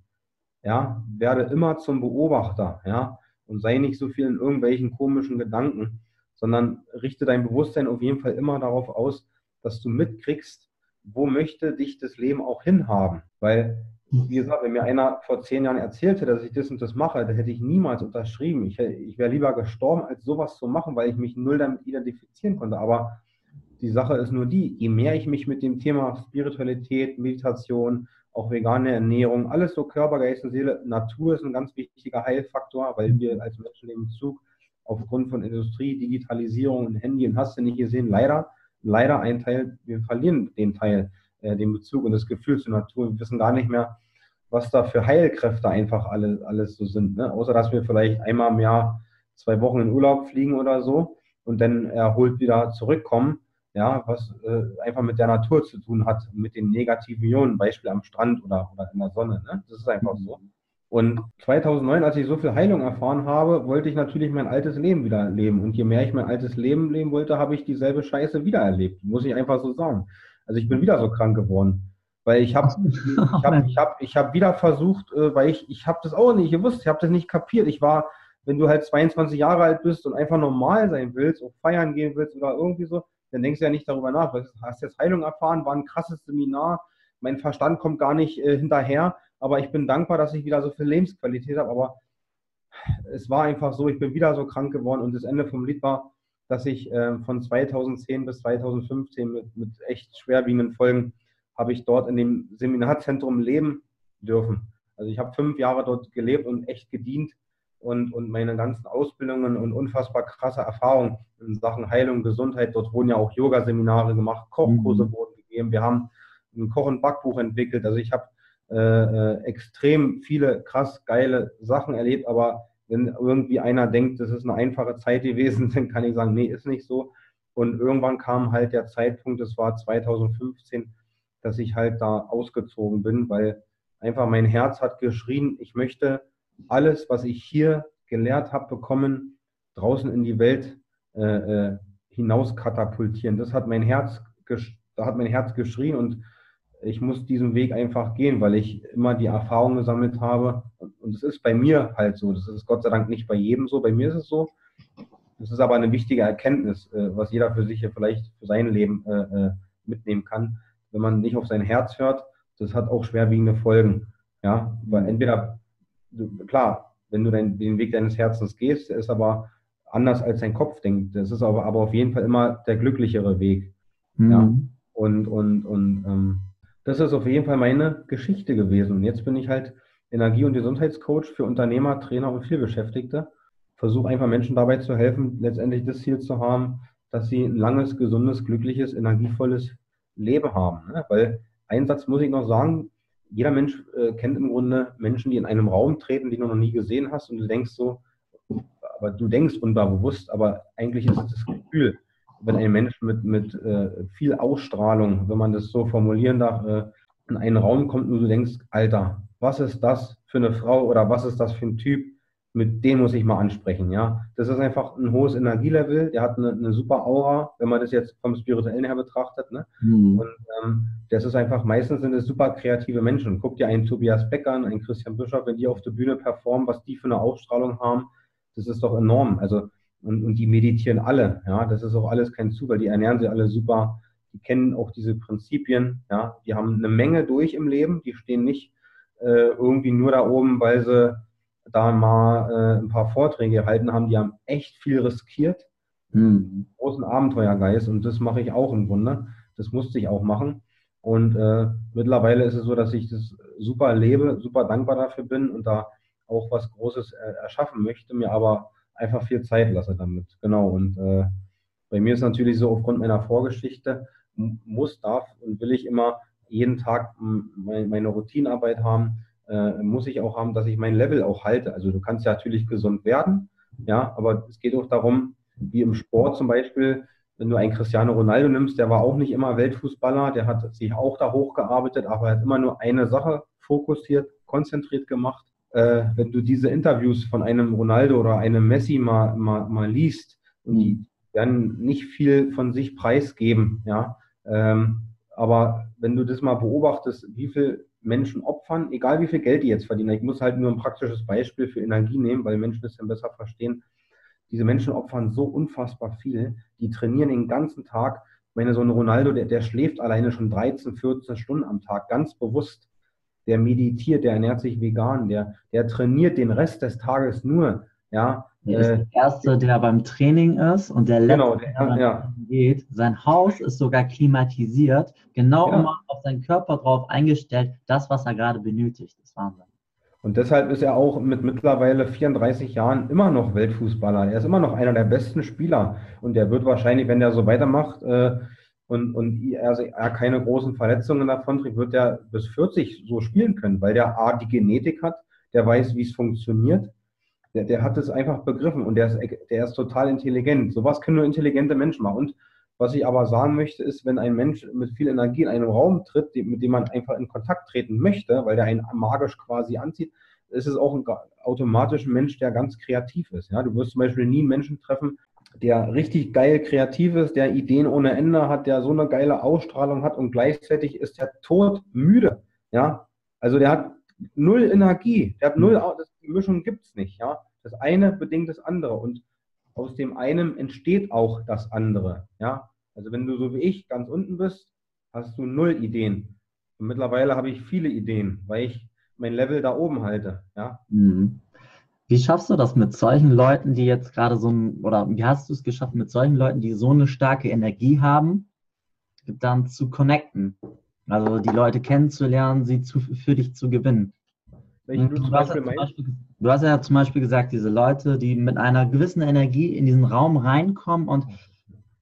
Ja, werde immer zum Beobachter, ja, und sei nicht so viel in irgendwelchen komischen Gedanken, sondern richte dein Bewusstsein auf jeden Fall immer darauf aus, dass du mitkriegst, wo möchte dich das Leben auch hinhaben. Weil, wie gesagt, wenn mir einer vor zehn Jahren erzählte, dass ich das und das mache, dann hätte ich niemals unterschrieben. Ich, ich wäre lieber gestorben, als sowas zu machen, weil ich mich null damit identifizieren konnte. Aber die Sache ist nur die, je mehr ich mich mit dem Thema Spiritualität, Meditation, auch vegane Ernährung, alles so Körper, Geist und Seele, Natur ist ein ganz wichtiger Heilfaktor, weil wir als Menschen im Zug aufgrund von Industrie, Digitalisierung und Handy und hast du nicht gesehen, leider, leider ein Teil, wir verlieren den Teil, äh, den Bezug und das Gefühl zur Natur. Wir wissen gar nicht mehr, was da für Heilkräfte einfach alle, alles so sind. Ne? Außer dass wir vielleicht einmal im Jahr zwei Wochen in Urlaub fliegen oder so und dann erholt wieder zurückkommen, ja, was äh, einfach mit der Natur zu tun hat, mit den negativen Ionen, Beispiel am Strand oder, oder in der Sonne. Ne? Das ist einfach so. Und 2009, als ich so viel Heilung erfahren habe, wollte ich natürlich mein altes Leben wieder leben. Und je mehr ich mein altes Leben leben wollte, habe ich dieselbe Scheiße wieder erlebt. Muss ich einfach so sagen. Also ich bin wieder so krank geworden. Weil ich habe ich hab, ich hab, ich hab wieder versucht, äh, weil ich, ich habe das auch nicht gewusst, ich habe das nicht kapiert. Ich war, wenn du halt 22 Jahre alt bist und einfach normal sein willst, und feiern gehen willst oder irgendwie so, dann denkst du ja nicht darüber nach. Du hast jetzt Heilung erfahren, war ein krasses Seminar, mein Verstand kommt gar nicht äh, hinterher aber ich bin dankbar, dass ich wieder so viel Lebensqualität habe. Aber es war einfach so, ich bin wieder so krank geworden und das Ende vom Lied war, dass ich äh, von 2010 bis 2015 mit, mit echt schwerwiegenden Folgen habe ich dort in dem Seminarzentrum leben dürfen. Also ich habe fünf Jahre dort gelebt und echt gedient und, und meine ganzen Ausbildungen und unfassbar krasse Erfahrungen in Sachen Heilung, Gesundheit, dort wurden ja auch Yoga-Seminare gemacht, Kochkurse mhm. wurden gegeben, wir haben ein Koch- und Backbuch entwickelt. Also ich habe äh, äh, extrem viele krass geile Sachen erlebt, aber wenn irgendwie einer denkt, das ist eine einfache Zeit gewesen, dann kann ich sagen, nee, ist nicht so. Und irgendwann kam halt der Zeitpunkt, das war 2015, dass ich halt da ausgezogen bin, weil einfach mein Herz hat geschrien, ich möchte alles, was ich hier gelehrt habe, bekommen, draußen in die Welt äh, äh hinaus katapultieren. Das hat mein Herz, da hat mein Herz geschrien und ich muss diesen Weg einfach gehen, weil ich immer die Erfahrung gesammelt habe. Und es ist bei mir halt so. Das ist Gott sei Dank nicht bei jedem so. Bei mir ist es so. Das ist aber eine wichtige Erkenntnis, äh, was jeder für sich hier vielleicht für sein Leben äh, äh, mitnehmen kann. Wenn man nicht auf sein Herz hört, das hat auch schwerwiegende Folgen. Ja, weil entweder, klar, wenn du den, den Weg deines Herzens gehst, der ist aber anders als dein Kopf denkt. Das ist aber, aber auf jeden Fall immer der glücklichere Weg. Mhm. Ja. Und, und, und ähm, das ist auf jeden Fall meine Geschichte gewesen. Und jetzt bin ich halt Energie- und Gesundheitscoach für Unternehmer, Trainer und Vielbeschäftigte. Versuche einfach Menschen dabei zu helfen, letztendlich das Ziel zu haben, dass sie ein langes, gesundes, glückliches, energievolles Leben haben. Ne? Weil ein Satz muss ich noch sagen, jeder Mensch äh, kennt im Grunde Menschen, die in einem Raum treten, die du noch nie gesehen hast und du denkst so, aber du denkst unbewusst, aber eigentlich ist es das Gefühl, wenn ein Mensch mit, mit äh, viel Ausstrahlung, wenn man das so formulieren darf, äh, in einen Raum kommt und du denkst, Alter, was ist das für eine Frau oder was ist das für ein Typ, mit dem muss ich mal ansprechen, ja. Das ist einfach ein hohes Energielevel, der hat eine, eine super Aura, wenn man das jetzt vom Spirituellen her betrachtet, ne? Mhm. Und ähm, das ist einfach, meistens sind es super kreative Menschen. Guck dir einen Tobias Becker an, einen Christian Bischof, wenn die auf der Bühne performen, was die für eine Ausstrahlung haben, das ist doch enorm. Also und, und die meditieren alle. Ja, das ist auch alles kein Zufall. Die ernähren sich alle super. Die kennen auch diese Prinzipien. Ja, die haben eine Menge durch im Leben. Die stehen nicht äh, irgendwie nur da oben, weil sie da mal äh, ein paar Vorträge gehalten haben. Die haben echt viel riskiert. Mhm. Großen Abenteuergeist. Und das mache ich auch im Grunde. Das musste ich auch machen. Und äh, mittlerweile ist es so, dass ich das super lebe, super dankbar dafür bin und da auch was Großes äh, erschaffen möchte, mir aber einfach viel Zeit lasse damit. Genau. Und äh, bei mir ist natürlich so, aufgrund meiner Vorgeschichte, muss, darf und will ich immer jeden Tag meine Routinarbeit haben, äh, muss ich auch haben, dass ich mein Level auch halte. Also du kannst ja natürlich gesund werden, ja, aber es geht auch darum, wie im Sport zum Beispiel, wenn du einen Cristiano Ronaldo nimmst, der war auch nicht immer Weltfußballer, der hat sich auch da hochgearbeitet, aber er hat immer nur eine Sache fokussiert, konzentriert gemacht. Äh, wenn du diese Interviews von einem Ronaldo oder einem Messi mal, mal, mal liest, und die werden nicht viel von sich preisgeben, ja. Ähm, aber wenn du das mal beobachtest, wie viel Menschen opfern, egal wie viel Geld die jetzt verdienen, ich muss halt nur ein praktisches Beispiel für Energie nehmen, weil Menschen das dann besser verstehen. Diese Menschen opfern so unfassbar viel, die trainieren den ganzen Tag. Ich meine, so ein Ronaldo, der, der schläft alleine schon 13, 14 Stunden am Tag, ganz bewusst. Der meditiert, der ernährt sich vegan, der, der trainiert den Rest des Tages nur. Ja, der ist äh, der Erste, der beim Training ist und der genau, Letzte, genau, der, der ja. geht. Sein Haus ist sogar klimatisiert, genau ja. immer auf seinen Körper drauf eingestellt, das, was er gerade benötigt. Das ist Wahnsinn. Und deshalb ist er auch mit mittlerweile 34 Jahren immer noch Weltfußballer. Er ist immer noch einer der besten Spieler. Und er wird wahrscheinlich, wenn er so weitermacht äh, und, und er, also er keine großen Verletzungen davon trägt, wird er bis 40 so spielen können, weil der A, die Genetik hat, der weiß, wie es funktioniert der, der hat es einfach begriffen und der ist, der ist total intelligent. Sowas können nur intelligente Menschen machen. Und was ich aber sagen möchte, ist, wenn ein Mensch mit viel Energie in einen Raum tritt, mit dem man einfach in Kontakt treten möchte, weil der einen magisch quasi anzieht, ist es auch ein automatisch ein Mensch, der ganz kreativ ist. Ja, du wirst zum Beispiel nie einen Menschen treffen, der richtig geil kreativ ist, der Ideen ohne Ende hat, der so eine geile Ausstrahlung hat und gleichzeitig ist der todmüde. Ja, also der hat null Energie, der hat null, die Mischung gibt es nicht. Ja, das eine bedingt das andere und aus dem einen entsteht auch das andere. Ja? Also wenn du so wie ich ganz unten bist, hast du null Ideen. Und mittlerweile habe ich viele Ideen, weil ich mein Level da oben halte. Ja? Mhm. Wie schaffst du das mit solchen Leuten, die jetzt gerade so ein, oder wie hast du es geschafft, mit solchen Leuten, die so eine starke Energie haben, dann zu connecten? Also die Leute kennenzulernen, sie zu, für dich zu gewinnen. Du, du, hast ja Beispiel, du hast ja zum Beispiel gesagt, diese Leute, die mit einer gewissen Energie in diesen Raum reinkommen und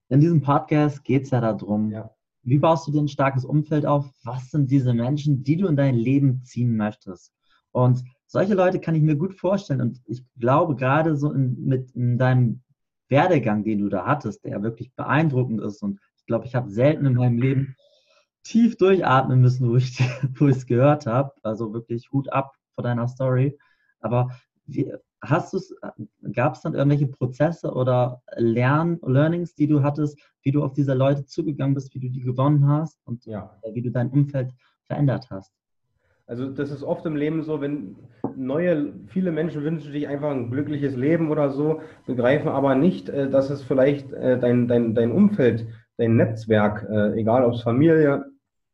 in diesem Podcast geht es ja darum, ja. wie baust du dir ein starkes Umfeld auf? Was sind diese Menschen, die du in dein Leben ziehen möchtest? Und solche Leute kann ich mir gut vorstellen und ich glaube gerade so in, mit in deinem Werdegang, den du da hattest, der wirklich beeindruckend ist und ich glaube, ich habe selten in meinem Leben tief durchatmen müssen, wo ich es gehört habe. Also wirklich Hut ab vor deiner Story. Aber wie, hast du gab es dann irgendwelche Prozesse oder Lern, Learnings, die du hattest, wie du auf diese Leute zugegangen bist, wie du die gewonnen hast und ja. wie du dein Umfeld verändert hast? Also das ist oft im Leben so, wenn neue, viele Menschen wünschen sich einfach ein glückliches Leben oder so, begreifen aber nicht, äh, dass es vielleicht äh, dein, dein, dein Umfeld, dein Netzwerk, äh, egal ob es Familie,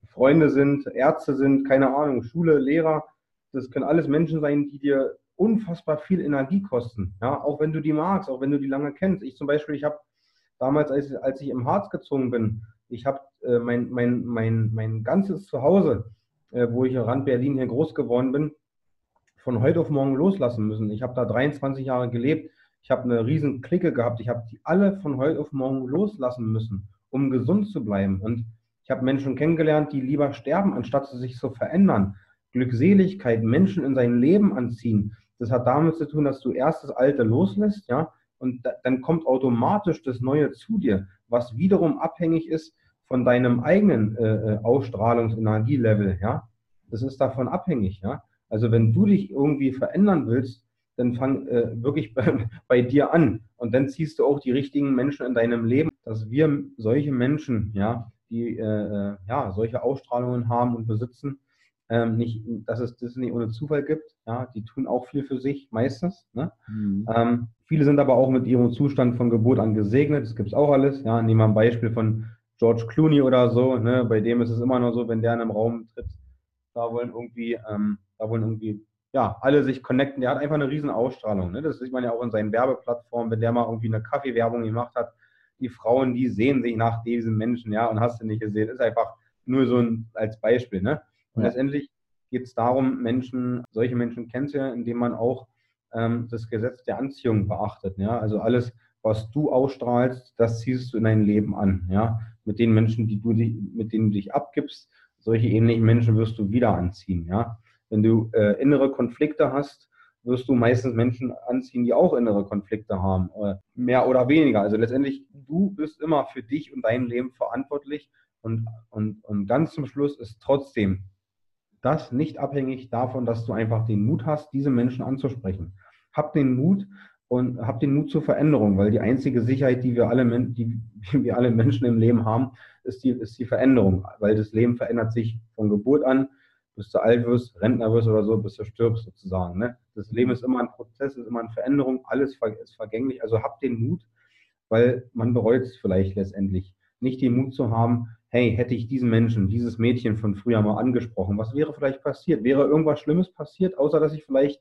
Freunde sind, Ärzte sind, keine Ahnung, Schule, Lehrer, das können alles Menschen sein, die dir unfassbar viel Energie kosten. Ja, auch wenn du die magst, auch wenn du die lange kennst. Ich zum Beispiel, ich habe damals, als, als ich im Harz gezogen bin, ich habe äh, mein, mein, mein, mein ganzes Zuhause, äh, wo ich Rand Berlin hier groß geworden bin, von heute auf morgen loslassen müssen. Ich habe da 23 Jahre gelebt. Ich habe eine riesen Clique gehabt. Ich habe die alle von heute auf morgen loslassen müssen, um gesund zu bleiben. Und ich habe Menschen kennengelernt, die lieber sterben, anstatt sich zu verändern. Glückseligkeit, Menschen in sein Leben anziehen, das hat damit zu tun, dass du erst das Alte loslässt, ja, und da, dann kommt automatisch das Neue zu dir, was wiederum abhängig ist von deinem eigenen äh, äh Ausstrahlungsenergielevel, ja. Das ist davon abhängig, ja. Also wenn du dich irgendwie verändern willst, dann fang äh, wirklich bei, bei, dir an und dann ziehst du auch die richtigen Menschen in deinem Leben, dass wir solche Menschen, ja, die äh, äh ja solche Ausstrahlungen haben und besitzen, ähm, nicht, dass es das nicht ohne Zufall gibt. Ja, die tun auch viel für sich meistens. Ne? Mhm. Ähm, viele sind aber auch mit ihrem Zustand von Geburt an gesegnet. Das gibt es auch alles. Ja, nehmen wir ein Beispiel von George Clooney oder so. Ne? Bei dem ist es immer nur so, wenn der in einem Raum tritt, da wollen irgendwie, ähm, da wollen irgendwie ja, alle sich connecten. Der hat einfach eine riesen Ausstrahlung. Ne? Das sieht man ja auch in seinen Werbeplattformen, wenn der mal irgendwie eine Kaffeewerbung gemacht hat. Die Frauen, die sehen sich nach diesem Menschen, ja, und hast du nicht gesehen. Ist einfach nur so ein als Beispiel, ne? Und ja. letztendlich geht es darum, Menschen, solche Menschen kennenzulernen, indem man auch ähm, das Gesetz der Anziehung beachtet. Ja? Also alles, was du ausstrahlst, das ziehst du in dein Leben an. Ja? Mit den Menschen, die du, mit denen du dich abgibst, solche ähnlichen Menschen wirst du wieder anziehen. Ja? Wenn du äh, innere Konflikte hast, wirst du meistens Menschen anziehen, die auch innere Konflikte haben, äh, mehr oder weniger. Also letztendlich, du bist immer für dich und dein Leben verantwortlich und, und, und ganz zum Schluss ist trotzdem das nicht abhängig davon, dass du einfach den Mut hast, diese Menschen anzusprechen. Hab den Mut und hab den Mut zur Veränderung, weil die einzige Sicherheit, die wir alle, die wir alle Menschen im Leben haben, ist die, ist die Veränderung, weil das Leben verändert sich von Geburt an, bis du alt wirst, Rentner wirst oder so, bis du stirbst sozusagen. Ne? Das Leben ist immer ein Prozess, ist immer eine Veränderung, alles ist vergänglich. Also hab den Mut, weil man bereut es vielleicht letztendlich. Nicht den Mut zu haben, hey, hätte ich diesen Menschen, dieses Mädchen von früher mal angesprochen, was wäre vielleicht passiert? Wäre irgendwas Schlimmes passiert, außer dass ich vielleicht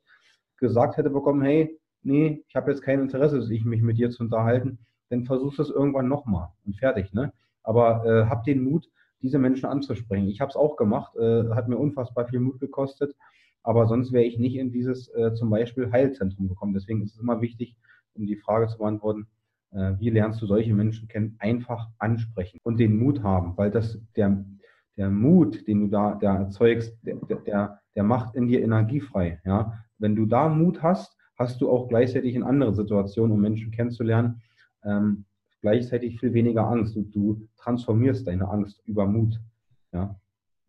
gesagt hätte bekommen, hey, nee, ich habe jetzt kein Interesse, mich mit dir zu unterhalten, dann versuchst du es irgendwann nochmal und fertig. Ne? Aber äh, hab den Mut, diese Menschen anzusprechen. Ich habe es auch gemacht, äh, hat mir unfassbar viel Mut gekostet, aber sonst wäre ich nicht in dieses äh, zum Beispiel Heilzentrum gekommen. Deswegen ist es immer wichtig, um die Frage zu beantworten, äh, wie lernst du solche Menschen kennen? Einfach ansprechen und den Mut haben, weil das der, der Mut, den du da, da erzeugst, der, der, der macht in dir Energie frei. Ja? Wenn du da Mut hast, hast du auch gleichzeitig in anderen Situationen, um Menschen kennenzulernen, ähm, gleichzeitig viel weniger Angst und du transformierst deine Angst über Mut. Ja.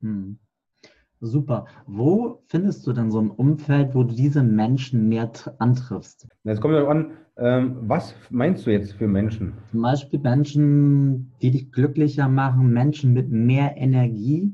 Hm. Super. Wo findest du denn so ein Umfeld, wo du diese Menschen mehr antriffst? Es kommt darauf an, ähm, was meinst du jetzt für Menschen? Zum Beispiel Menschen, die dich glücklicher machen, Menschen mit mehr Energie,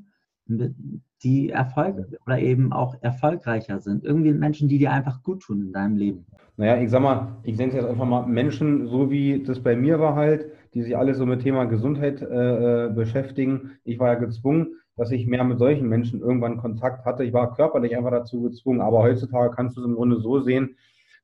die Erfolg oder eben auch erfolgreicher sind. Irgendwie Menschen, die dir einfach gut tun in deinem Leben. Naja, ich sag mal, ich denke jetzt einfach mal Menschen, so wie das bei mir war halt, die sich alle so mit Thema Gesundheit äh, äh, beschäftigen. Ich war ja gezwungen, dass ich mehr mit solchen Menschen irgendwann Kontakt hatte. Ich war körperlich einfach dazu gezwungen, aber heutzutage kannst du es im Grunde so sehen,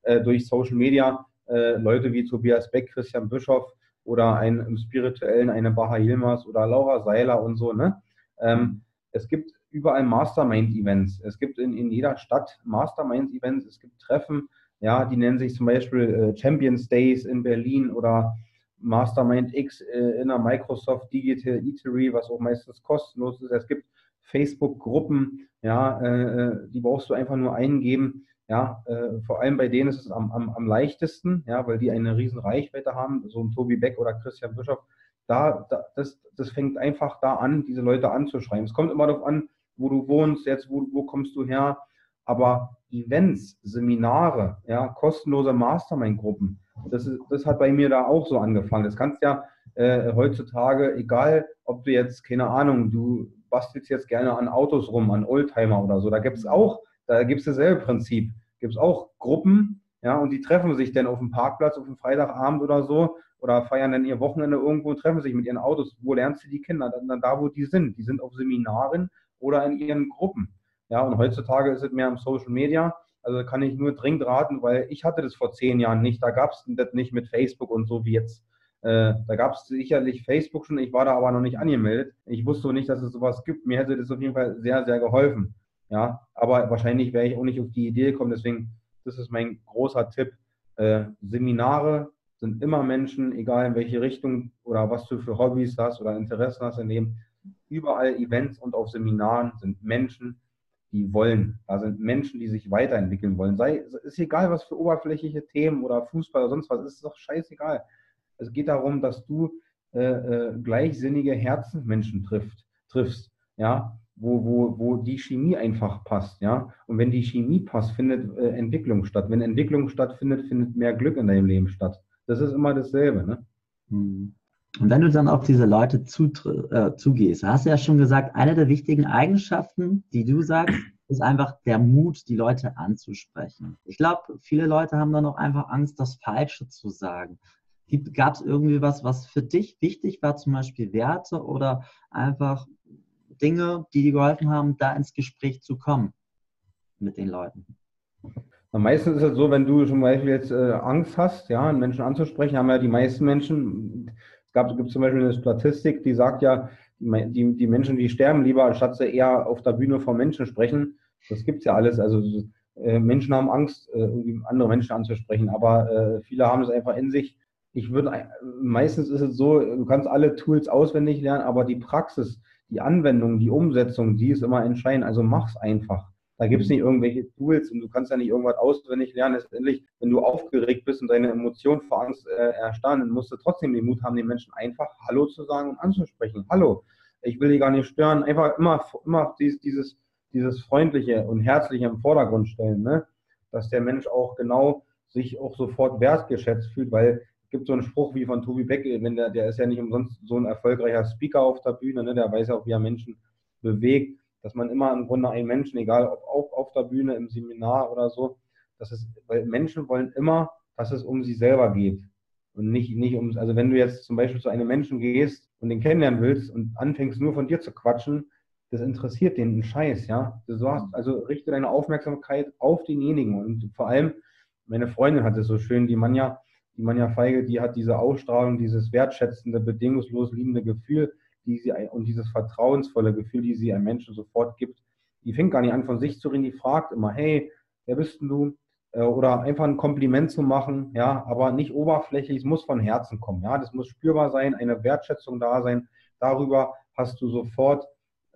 äh, durch Social Media, äh, Leute wie Tobias Beck, Christian Bischoff oder ein, im Spirituellen eine Baha Yilmaz oder Laura Seiler und so. Ne? Ähm, es gibt überall Mastermind-Events. Es gibt in, in jeder Stadt Mastermind-Events. Es gibt Treffen, ja, die nennen sich zum Beispiel äh, Champions Days in Berlin oder Mastermind X äh, in der Microsoft Digital Eatery, was auch meistens kostenlos ist. Es gibt Facebook-Gruppen, ja, äh, die brauchst du einfach nur eingeben. Ja, vor allem bei denen ist es am, am, am leichtesten, ja, weil die eine riesen Reichweite haben, so ein Tobi Beck oder Christian Bischof. Da, da, das, das fängt einfach da an, diese Leute anzuschreiben. Es kommt immer darauf an, wo du wohnst, jetzt, wo, wo kommst du her. Aber Events, Seminare, ja, kostenlose Mastermind-Gruppen, das, das hat bei mir da auch so angefangen. Das kannst ja äh, heutzutage, egal ob du jetzt, keine Ahnung, du bastelst jetzt gerne an Autos rum, an Oldtimer oder so, da gibt es auch, da gibt es dasselbe Prinzip. Gibt es auch Gruppen, ja, und die treffen sich dann auf dem Parkplatz auf dem Freitagabend oder so oder feiern dann ihr Wochenende irgendwo und treffen sich mit ihren Autos. Wo lernst du die Kinder? Dann da, wo die sind. Die sind auf Seminaren oder in ihren Gruppen. Ja, und heutzutage ist es mehr im Social Media. Also kann ich nur dringend raten, weil ich hatte das vor zehn Jahren nicht. Da gab es das nicht mit Facebook und so wie jetzt. Äh, da gab es sicherlich Facebook schon, ich war da aber noch nicht angemeldet. Ich wusste nicht, dass es sowas gibt. Mir hätte das auf jeden Fall sehr, sehr geholfen. Ja, aber wahrscheinlich wäre ich auch nicht auf die Idee gekommen. Deswegen, das ist mein großer Tipp. Äh, Seminare sind immer Menschen, egal in welche Richtung oder was du für Hobbys hast oder Interessen hast in dem, überall Events und auf Seminaren sind Menschen, die wollen. Da sind Menschen, die sich weiterentwickeln wollen. Sei, ist egal, was für oberflächliche Themen oder Fußball oder sonst was, ist doch scheißegal. Es geht darum, dass du äh, äh, gleichsinnige Herzensmenschen trifft, triffst, ja, wo, wo, wo die Chemie einfach passt, ja. Und wenn die Chemie passt, findet äh, Entwicklung statt. Wenn Entwicklung stattfindet, findet mehr Glück in deinem Leben statt. Das ist immer dasselbe, ne? Hm. Und wenn du dann auf diese Leute äh, zugehst, hast du ja schon gesagt, eine der wichtigen Eigenschaften, die du sagst, ist einfach der Mut, die Leute anzusprechen. Ich glaube, viele Leute haben dann auch einfach Angst, das Falsche zu sagen. Gab es irgendwie was, was für dich wichtig war, zum Beispiel Werte oder einfach Dinge, die dir geholfen haben, da ins Gespräch zu kommen mit den Leuten? Meistens ist es so, wenn du zum Beispiel jetzt äh, Angst hast, ja, einen Menschen anzusprechen, haben ja die meisten Menschen, gab, gibt zum Beispiel eine Statistik, die sagt ja, die, die Menschen, die sterben lieber, anstatt sie eher auf der Bühne vor Menschen sprechen. Das gibt es ja alles. Also äh, Menschen haben Angst, äh, andere Menschen anzusprechen, aber äh, viele haben es einfach in sich. Ich würde, meistens ist es so, du kannst alle Tools auswendig lernen, aber die Praxis, die Anwendung, die Umsetzung, die ist immer entscheidend. Also mach's einfach. Da gibt es nicht irgendwelche Tools und du kannst ja nicht irgendwas auswendig lernen. Letztendlich, wenn du aufgeregt bist und deine Emotionen vor Angst äh, erstarren, dann musst du trotzdem den Mut haben, den Menschen einfach Hallo zu sagen und anzusprechen. Hallo, ich will dich gar nicht stören. Einfach immer, immer dieses, dieses, dieses Freundliche und Herzliche im Vordergrund stellen, ne? dass der Mensch auch genau sich auch sofort wertgeschätzt fühlt, weil es gibt so einen Spruch wie von Tobi Beck, wenn der, der ist ja nicht umsonst so ein erfolgreicher Speaker auf der Bühne, ne? der weiß ja auch, wie er Menschen bewegt dass man immer im Grunde einen Menschen, egal ob auch auf der Bühne, im Seminar oder so, dass es, weil Menschen wollen immer, dass es um sie selber geht. Und nicht, nicht um, also wenn du jetzt zum Beispiel zu einem Menschen gehst und den kennenlernen willst und anfängst nur von dir zu quatschen, das interessiert den einen Scheiß, ja. Hast, also richte deine Aufmerksamkeit auf denjenigen und vor allem, meine Freundin hat es so schön, die Manja, die Manja Feige, die hat diese Ausstrahlung, dieses wertschätzende, bedingungslos liebende Gefühl, die sie und dieses vertrauensvolle Gefühl, die sie einem Menschen sofort gibt, die fängt gar nicht an von sich zu reden, die fragt immer, hey, wer bist denn du? Äh, oder einfach ein Kompliment zu machen, ja, aber nicht oberflächlich, es muss von Herzen kommen, ja, das muss spürbar sein, eine Wertschätzung da sein. Darüber hast du sofort,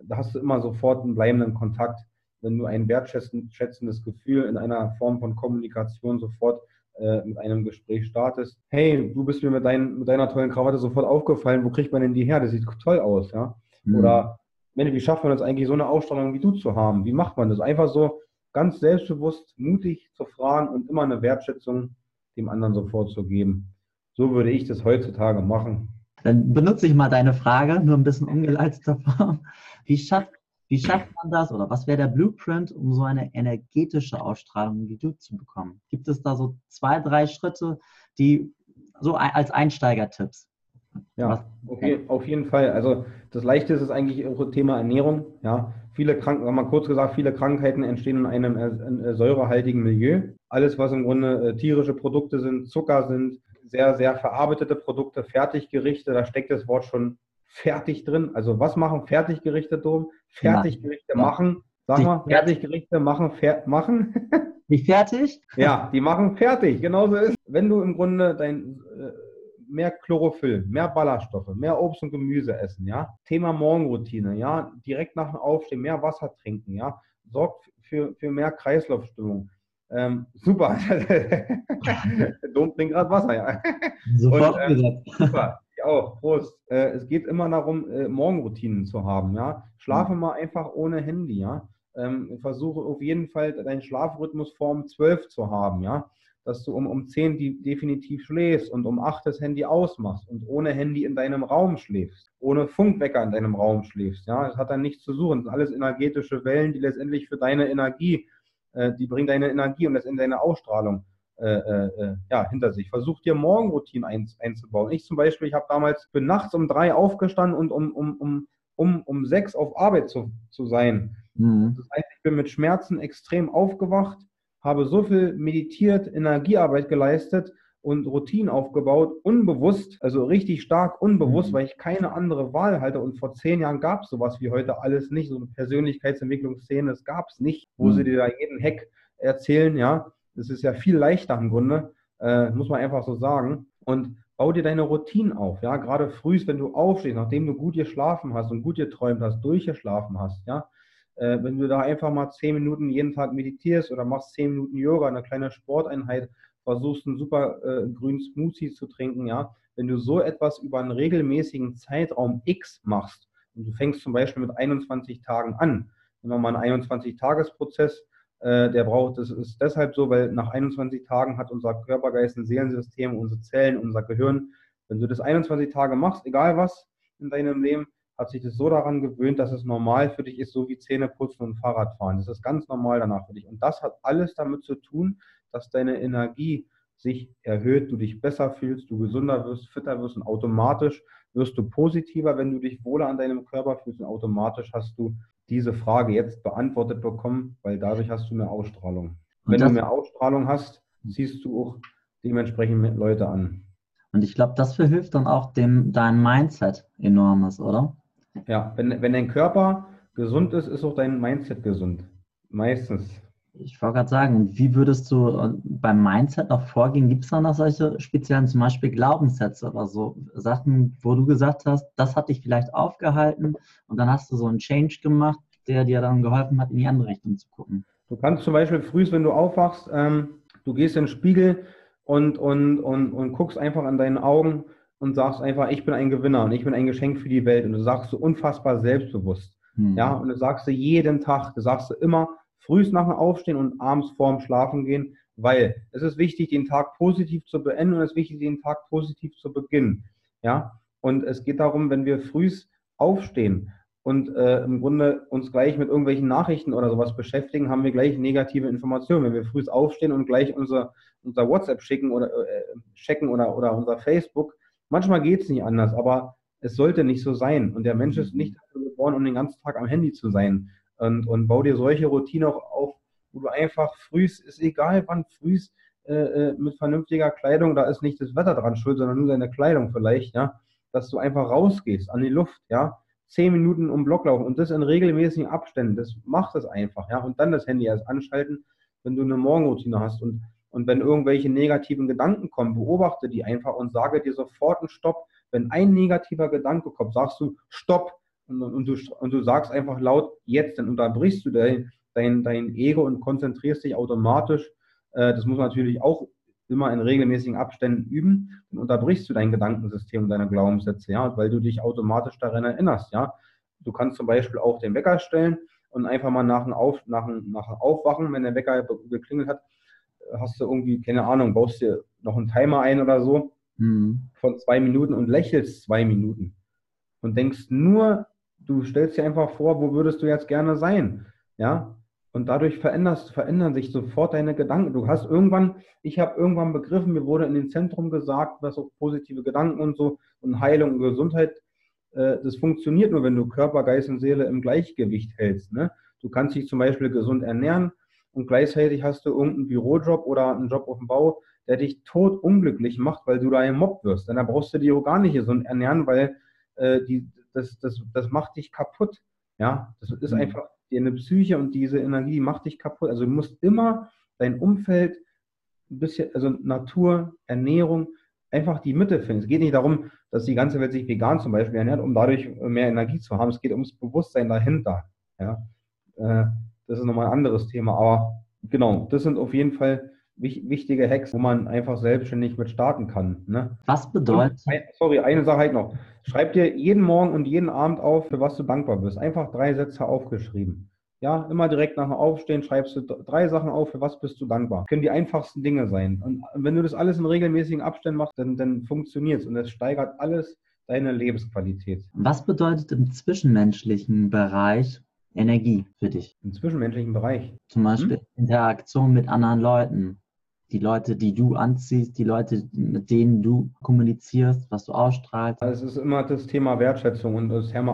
da hast du immer sofort einen bleibenden Kontakt, wenn du ein wertschätzendes Gefühl in einer Form von Kommunikation sofort äh, mit einem Gespräch startest. Hey, du bist mir mit, dein, mit deiner tollen Krawatte sofort aufgefallen, wo kriegt man denn die her? Das sieht toll aus, ja. Mhm. Oder Mensch, wie schafft man das eigentlich, so eine Ausstrahlung wie du zu haben? Wie macht man das? Einfach so ganz selbstbewusst, mutig zu fragen und immer eine Wertschätzung dem anderen sofort zu geben. So würde ich das heutzutage machen. Dann benutze ich mal deine Frage, nur ein bisschen umgeleiteter Form. Wie schafft wie schafft man das oder was wäre der Blueprint, um so eine energetische Ausstrahlung wie du zu bekommen? Gibt es da so zwei, drei Schritte, die so als Einsteigertipps? Ja, okay, auf jeden Fall. Also das Leichte ist eigentlich auch das Thema Ernährung. Ja, viele Kranken, mal kurz gesagt, viele Krankheiten entstehen in einem äh, säurehaltigen Milieu. Alles, was im Grunde äh, tierische Produkte sind, Zucker sind, sehr, sehr verarbeitete Produkte, Fertiggerichte, da steckt das Wort schon fertig drin. Also was machen Fertiggerichte drum? Fertiggerichte ja. machen, sag mal, Fertiggerichte machen, fer machen. Nicht fertig? ja, die machen fertig. Genauso ist, wenn du im Grunde dein äh, mehr Chlorophyll, mehr Ballaststoffe, mehr Obst und Gemüse essen, ja. Thema Morgenroutine, ja. Direkt nach dem Aufstehen mehr Wasser trinken, ja. Sorgt für, für mehr Kreislaufstimmung. Ähm, super. Dom trinkt gerade Wasser, ja. Sofort und, ähm, Super auch. Prost. Äh, es geht immer darum, äh, Morgenroutinen zu haben. Ja? Schlafe mhm. mal einfach ohne Handy. Ja? Ähm, versuche auf jeden Fall deinen Schlafrhythmus Form 12 zu haben. Ja? Dass du um, um 10 die definitiv schläfst und um 8 das Handy ausmachst und ohne Handy in deinem Raum schläfst. Ohne Funkwecker in deinem Raum schläfst. Ja? Das hat dann nichts zu suchen. Das sind alles energetische Wellen, die letztendlich für deine Energie, äh, die bringen deine Energie und letztendlich deine Ausstrahlung ja, hinter sich. Versucht dir Morgenroutinen ein, einzubauen. Ich zum Beispiel, ich habe damals, bin nachts um drei aufgestanden und um, um, um, um, um sechs auf Arbeit zu, zu sein. Mhm. Das heißt, ich bin mit Schmerzen extrem aufgewacht, habe so viel meditiert, Energiearbeit geleistet und Routinen aufgebaut, unbewusst, also richtig stark unbewusst, mhm. weil ich keine andere Wahl hatte. Und vor zehn Jahren gab es sowas wie heute alles nicht, so eine Persönlichkeitsentwicklungsszene, das gab es nicht, wo mhm. sie dir da jeden Hack erzählen, ja. Das ist ja viel leichter im Grunde, äh, muss man einfach so sagen. Und bau dir deine Routinen auf, ja, gerade frühst, wenn du aufstehst, nachdem du gut geschlafen hast und gut geträumt hast, durchgeschlafen hast, ja, äh, wenn du da einfach mal zehn Minuten jeden Tag meditierst oder machst zehn Minuten Yoga, eine kleine Sporteinheit, versuchst einen super äh, grünen Smoothie zu trinken, ja, wenn du so etwas über einen regelmäßigen Zeitraum X machst und du fängst zum Beispiel mit 21 Tagen an, nehmen wir mal einen 21-Tages-Prozess, äh, der braucht, das ist deshalb so, weil nach 21 Tagen hat unser Körper, Geist und Seelensystem, unsere Zellen, unser Gehirn, wenn du das 21 Tage machst, egal was in deinem Leben, hat sich das so daran gewöhnt, dass es normal für dich ist, so wie Zähne putzen und Fahrradfahren. Das ist ganz normal danach für dich. Und das hat alles damit zu tun, dass deine Energie sich erhöht, du dich besser fühlst, du gesünder wirst, fitter wirst und automatisch wirst du positiver, wenn du dich wohler an deinem Körper fühlst und automatisch hast du diese Frage jetzt beantwortet bekommen, weil dadurch hast du mehr Ausstrahlung. Und Wenn du mehr Ausstrahlung hast, siehst du auch dementsprechend Leute an. Und ich glaube, das verhilft dann auch dem dein Mindset enormes, oder? Ja, wenn, wenn dein Körper gesund ist, ist auch dein Mindset gesund. Meistens. Ich wollte gerade sagen, wie würdest du äh, beim Mindset noch vorgehen? Gibt es da noch solche speziellen, zum Beispiel Glaubenssätze oder so Sachen, wo du gesagt hast, das hat dich vielleicht aufgehalten und dann hast du so einen Change gemacht, der dir dann geholfen hat, in die andere Richtung zu gucken? Du kannst zum Beispiel früh, wenn du aufwachst, ähm, du gehst in den Spiegel und, und, und, und guckst einfach an deinen Augen und sagst einfach, ich bin ein Gewinner und ich bin ein Geschenk für die Welt. Und du sagst so unfassbar selbstbewusst. Hm. Ja, und du sagst du jeden Tag, du sagst du immer, frühst nach dem Aufstehen und abends vorm Schlafen gehen, weil es ist wichtig, den Tag positiv zu beenden und es ist wichtig, den Tag positiv zu beginnen. Ja, und es geht darum, wenn wir frühst aufstehen und äh, im Grunde uns gleich mit irgendwelchen Nachrichten oder sowas beschäftigen, haben wir gleich negative Informationen. Wenn wir früh aufstehen und gleich unser, unser WhatsApp schicken oder äh, checken oder, oder unser Facebook, manchmal geht es nicht anders, aber es sollte nicht so sein. Und der Mensch ist nicht dafür geboren, um den ganzen Tag am Handy zu sein. Und, und bau dir solche Routinen auch auf, wo du einfach frühst, ist egal wann frühst, äh, äh, mit vernünftiger Kleidung, da ist nicht das Wetter dran schuld, sondern nur deine Kleidung vielleicht, ja, dass du einfach rausgehst an die Luft, ja, zehn Minuten um Block laufen und das in regelmäßigen Abständen, das macht es einfach, ja, und dann das Handy erst anschalten, wenn du eine Morgenroutine hast und, und wenn irgendwelche negativen Gedanken kommen, beobachte die einfach und sage dir sofort einen Stopp. Wenn ein negativer Gedanke kommt, sagst du Stopp und, und, du, und du sagst einfach laut jetzt, dann unterbrichst du dein, dein, dein Ego und konzentrierst dich automatisch. Äh, das muss man natürlich auch immer in regelmäßigen Abständen üben, dann unterbrichst du dein Gedankensystem und deine Glaubenssätze, ja, weil du dich automatisch daran erinnerst, ja. Du kannst zum Beispiel auch den Wecker stellen und einfach mal nach dem, Auf, nach dem, nach dem Aufwachen, wenn der Wecker geklingelt hat, hast du irgendwie, keine Ahnung, baust dir noch einen Timer ein oder so mhm. von zwei Minuten und lächelst zwei Minuten und denkst nur, du stellst dir einfach vor, wo würdest du jetzt gerne sein, ja, und dadurch veränderst, verändern sich sofort deine Gedanken. Du hast irgendwann, ich habe irgendwann begriffen, mir wurde in den Zentrum gesagt, was auch positive Gedanken und so und Heilung und Gesundheit, äh, das funktioniert nur, wenn du Körper, Geist und Seele im Gleichgewicht hältst. Ne? Du kannst dich zum Beispiel gesund ernähren und gleichzeitig hast du irgendeinen Bürojob oder einen Job auf dem Bau, der dich tot unglücklich macht, weil du da ein Mob wirst. Dann da brauchst du dich auch gar nicht gesund ernähren, weil äh, die, das, das, das macht dich kaputt. Ja, das ist mhm. einfach eine Psyche und diese Energie macht dich kaputt. Also du musst immer dein Umfeld, ein bisschen, also Natur, Ernährung, einfach die Mitte finden. Es geht nicht darum, dass die ganze Welt sich vegan zum Beispiel ernährt, um dadurch mehr Energie zu haben. Es geht ums Bewusstsein dahinter. Ja? Äh, das ist nochmal ein anderes Thema. Aber genau, das sind auf jeden Fall wichtige Hacks, wo man einfach selbstständig mit starten kann. Ne? Was bedeutet? Und, sorry, eine Sache halt noch. Schreib dir jeden Morgen und jeden Abend auf, für was du dankbar bist. Einfach drei Sätze aufgeschrieben. Ja, immer direkt nach dem Aufstehen schreibst du drei Sachen auf, für was bist du dankbar. Können die einfachsten Dinge sein. Und wenn du das alles in regelmäßigen Abständen machst, dann, dann funktioniert es und es steigert alles deine Lebensqualität. Was bedeutet im zwischenmenschlichen Bereich Energie für dich? Im zwischenmenschlichen Bereich? Zum Beispiel hm? Interaktion mit anderen Leuten die Leute, die du anziehst, die Leute, mit denen du kommunizierst, was du ausstrahlst? Also es ist immer das Thema Wertschätzung und das Thema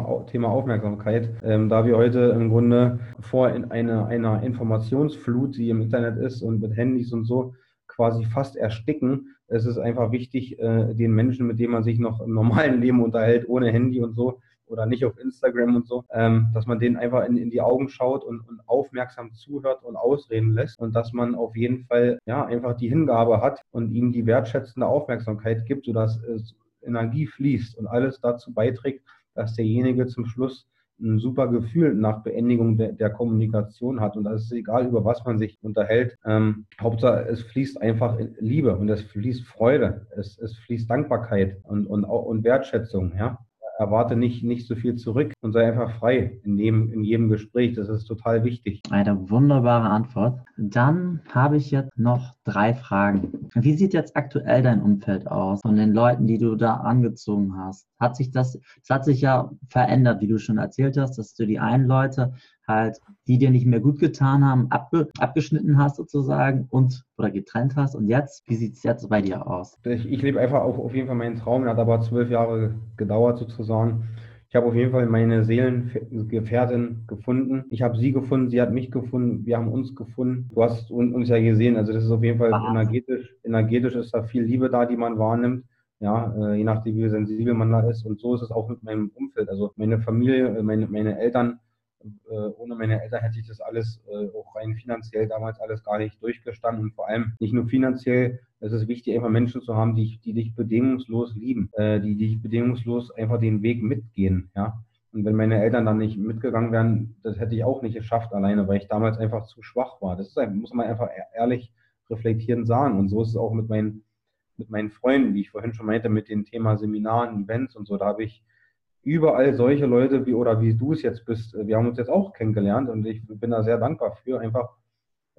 Aufmerksamkeit. Ähm, da wir heute im Grunde vor in einer, einer Informationsflut, die im Internet ist und mit Handys und so, quasi fast ersticken. Es ist einfach wichtig, äh, den Menschen, mit denen man sich noch im normalen Leben unterhält, ohne Handy und so, oder nicht auf Instagram und so, ähm, dass man denen einfach in, in die Augen schaut und, und, aufmerksam zuhört und ausreden lässt und dass man auf jeden Fall ja einfach die Hingabe hat und ihnen die wertschätzende Aufmerksamkeit gibt, sodass es Energie fließt und alles dazu beiträgt, dass derjenige zum Schluss ein super Gefühl nach Beendigung de, der Kommunikation hat. Und das ist egal, über was man sich unterhält. Ähm, Hauptsache, es fließt einfach Liebe und es fließt Freude, es, es fließt Dankbarkeit und, und, und Wertschätzung. Ja? Erwarte nicht, nicht so viel zurück und sei einfach frei in jedem, in jedem Gespräch. Das ist total wichtig. Eine wunderbare Antwort. Dann habe ich jetzt noch drei Fragen. Wie sieht jetzt aktuell dein Umfeld aus von den Leuten, die du da angezogen hast? Hat sich das, das hat sich ja verändert, wie du schon erzählt hast, dass du die einen Leute halt, die dir nicht mehr gut getan haben, abge, abgeschnitten hast sozusagen und oder getrennt hast. Und jetzt, wie sieht es jetzt bei dir aus? Ich, ich lebe einfach auch auf jeden Fall meinen Traum. Der hat aber zwölf Jahre gedauert sozusagen. Ich habe auf jeden Fall meine Seelengefährtin gefunden. Ich habe sie gefunden, sie hat mich gefunden, wir haben uns gefunden. Du hast uns ja gesehen, also das ist auf jeden Fall energetisch, energetisch ist da viel Liebe da, die man wahrnimmt. Ja, äh, je nachdem, wie sensibel man da ist. Und so ist es auch mit meinem Umfeld. Also meine Familie, meine, meine Eltern äh, ohne meine Eltern hätte ich das alles äh, auch rein finanziell damals alles gar nicht durchgestanden. Und vor allem nicht nur finanziell, es ist wichtig, einfach Menschen zu haben, die, die dich bedingungslos lieben, äh, die dich bedingungslos einfach den Weg mitgehen. Ja? Und wenn meine Eltern dann nicht mitgegangen wären, das hätte ich auch nicht geschafft alleine, weil ich damals einfach zu schwach war. Das ist, muss man einfach e-, ehrlich reflektierend sagen. Und so ist es auch mit meinen, mit meinen Freunden, wie ich vorhin schon meinte, mit dem Thema Seminaren, Events und so. Da habe ich überall solche Leute wie oder wie du es jetzt bist. Wir haben uns jetzt auch kennengelernt und ich bin da sehr dankbar für. Einfach,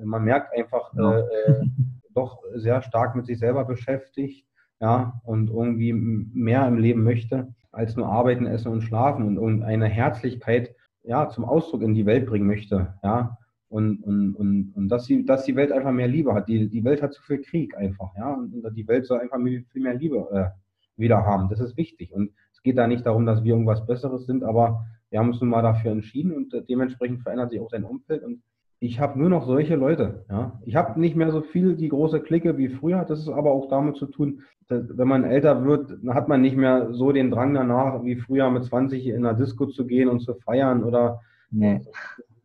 man merkt einfach ja. äh, äh doch sehr stark mit sich selber beschäftigt, ja, und irgendwie mehr im Leben möchte als nur arbeiten, essen und schlafen und, eine Herzlichkeit ja, zum Ausdruck in die Welt bringen möchte. Ja, und, und, und, und dass, die, dass die Welt einfach mehr Liebe hat. Die, die Welt hat zu viel Krieg einfach. Ja, und die Welt soll einfach viel mehr Liebe äh, wieder haben. Das ist wichtig. Und es geht da nicht darum, dass wir irgendwas Besseres sind, aber wir haben uns nun mal dafür entschieden und dementsprechend verändert sich auch sein Umfeld. Und ich habe nur noch solche Leute. Ja. Ich habe nicht mehr so viel die große Clique wie früher. Das ist aber auch damit zu tun, wenn man älter wird, hat man nicht mehr so den Drang danach, wie früher mit 20 in einer Disco zu gehen und zu feiern oder nee.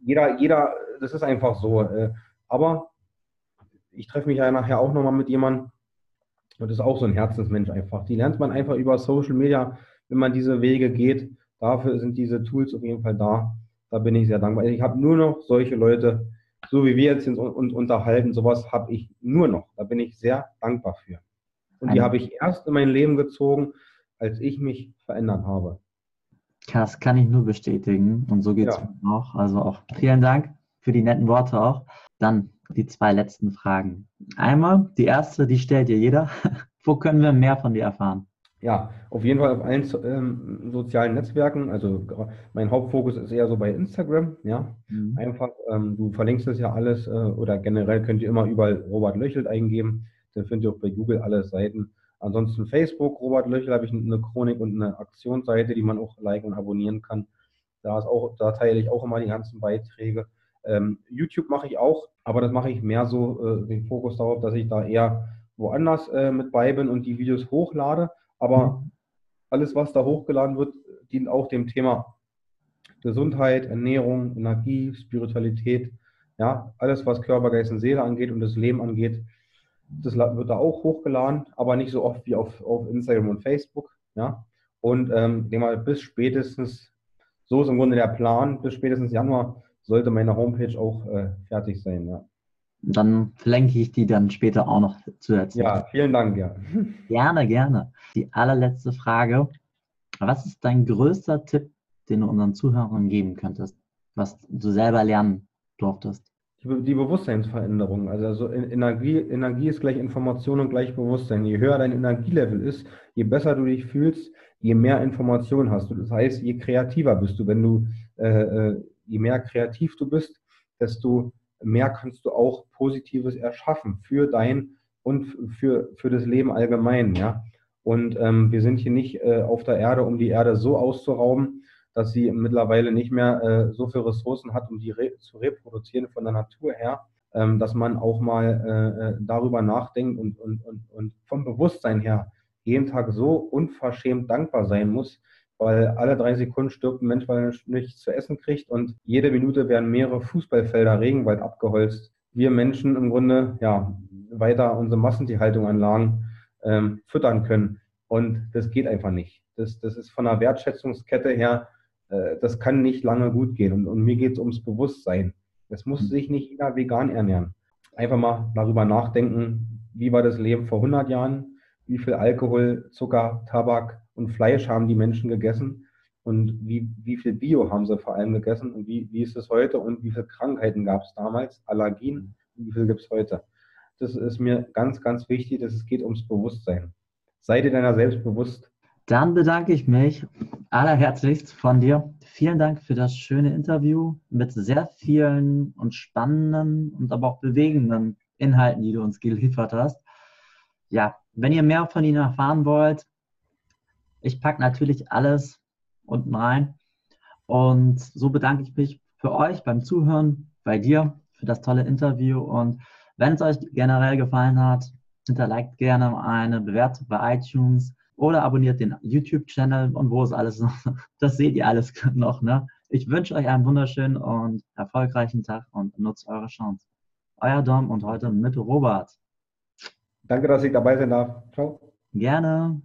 jeder, jeder, das ist einfach so. Äh, aber ich treffe mich ja nachher auch nochmal mit jemandem, und das ist auch so ein Herzensmensch einfach. Die lernt man einfach über Social Media, wenn man diese Wege geht. Dafür sind diese Tools auf jeden Fall da. Da bin ich sehr dankbar. Ich habe nur noch solche Leute, so wie wir jetzt uns unterhalten, sowas habe ich nur noch. Da bin ich sehr dankbar für. Und die habe ich erst in mein Leben gezogen, als ich mich verändert habe. Das kann ich nur bestätigen. Und so geht es ja. mir auch. Also auch vielen Dank für die netten Worte auch. Dann die zwei letzten Fragen. Einmal, die erste, die stellt dir jeder. Wo können wir mehr von dir erfahren? Ja, auf jeden Fall auf allen ähm, sozialen Netzwerken. Also mein Hauptfokus ist eher so bei Instagram. Ja, mhm. einfach, ähm, du verlinkst es ja alles äh, oder generell könnt ihr immer überall Robert Löchelt eingeben. Dann findet ihr auch bei Google alle Seiten. Ansonsten Facebook, Robert Löchel, habe ich eine Chronik und eine Aktionsseite, die man auch liken und abonnieren kann. Da, ist auch, da teile ich auch immer die ganzen Beiträge. Ähm, YouTube mache ich auch, aber das mache ich mehr so äh, den Fokus darauf, dass ich da eher woanders äh, mit bei bin und die Videos hochlade. Aber mhm. alles, was da hochgeladen wird, dient auch dem Thema Gesundheit, Ernährung, Energie, Spiritualität. Ja, alles, was Körper, Geist und Seele angeht und das Leben angeht, das wird da auch hochgeladen, aber nicht so oft wie auf, auf Instagram und Facebook. Ja? Und ähm, mal bis spätestens, so ist im Grunde der Plan, bis spätestens Januar sollte meine Homepage auch äh, fertig sein. Ja. Dann verlinke ich die dann später auch noch zu erzählen. Ja, vielen Dank, ja. Gerne, gerne. Die allerletzte Frage. Was ist dein größter Tipp, den du unseren Zuhörern geben könntest, was du selber lernen durftest? die Bewusstseinsveränderung. Also, also Energie, Energie ist gleich Information und gleich Bewusstsein. Je höher dein Energielevel ist, je besser du dich fühlst, je mehr Information hast du. Das heißt, je kreativer bist du. Wenn du, äh, äh, je mehr kreativ du bist, desto mehr kannst du auch Positives erschaffen für dein und für, für das Leben allgemein. Ja? Und ähm, wir sind hier nicht äh, auf der Erde, um die Erde so auszurauben, dass sie mittlerweile nicht mehr äh, so viele Ressourcen hat, um die re zu reproduzieren von der Natur her, ähm, dass man auch mal äh, äh, darüber nachdenkt und, und, und, und vom Bewusstsein her jeden Tag so unverschämt dankbar sein muss, weil alle drei Sekunden stirbt ein Mensch, weil er nichts zu essen kriegt und jede Minute werden mehrere Fußballfelder Regenwald abgeholzt. Wir Menschen im Grunde ja weiter unsere Massentierhaltunganlagen ähm, füttern können und das geht einfach nicht. Das, das ist von der Wertschätzungskette her äh, das kann nicht lange gut gehen. Und, und mir geht es ums Bewusstsein. Es muss mhm. sich nicht jeder vegan ernähren. Einfach mal darüber nachdenken, wie war das Leben vor 100 Jahren? Wie viel Alkohol, Zucker, Tabak und Fleisch haben die Menschen gegessen? Und wie, wie viel Bio haben sie vor allem gegessen? Und wie, wie ist es heute? Und wie viele Krankheiten gab es damals? Allergien? Wie viel gibt es heute? Das ist mir ganz, ganz wichtig, dass es geht ums Bewusstsein. Sei dir deiner selbst bewusst. Dann bedanke ich mich allerherzlichst von dir. Vielen Dank für das schöne Interview mit sehr vielen und spannenden und aber auch bewegenden Inhalten, die du uns geliefert hast. Ja, wenn ihr mehr von ihnen erfahren wollt, ich packe natürlich alles unten rein. Und so bedanke ich mich für euch beim Zuhören, bei dir für das tolle Interview. Und wenn es euch generell gefallen hat, hinterlegt gerne eine Bewertung bei iTunes oder abonniert den YouTube-Channel und wo ist alles noch. Das seht ihr alles noch. Ne? Ich wünsche euch einen wunderschönen und erfolgreichen Tag und nutzt eure Chance. Euer Dom und heute mit Robert. Danke, dass ich dabei sein darf. Ciao. Gerne.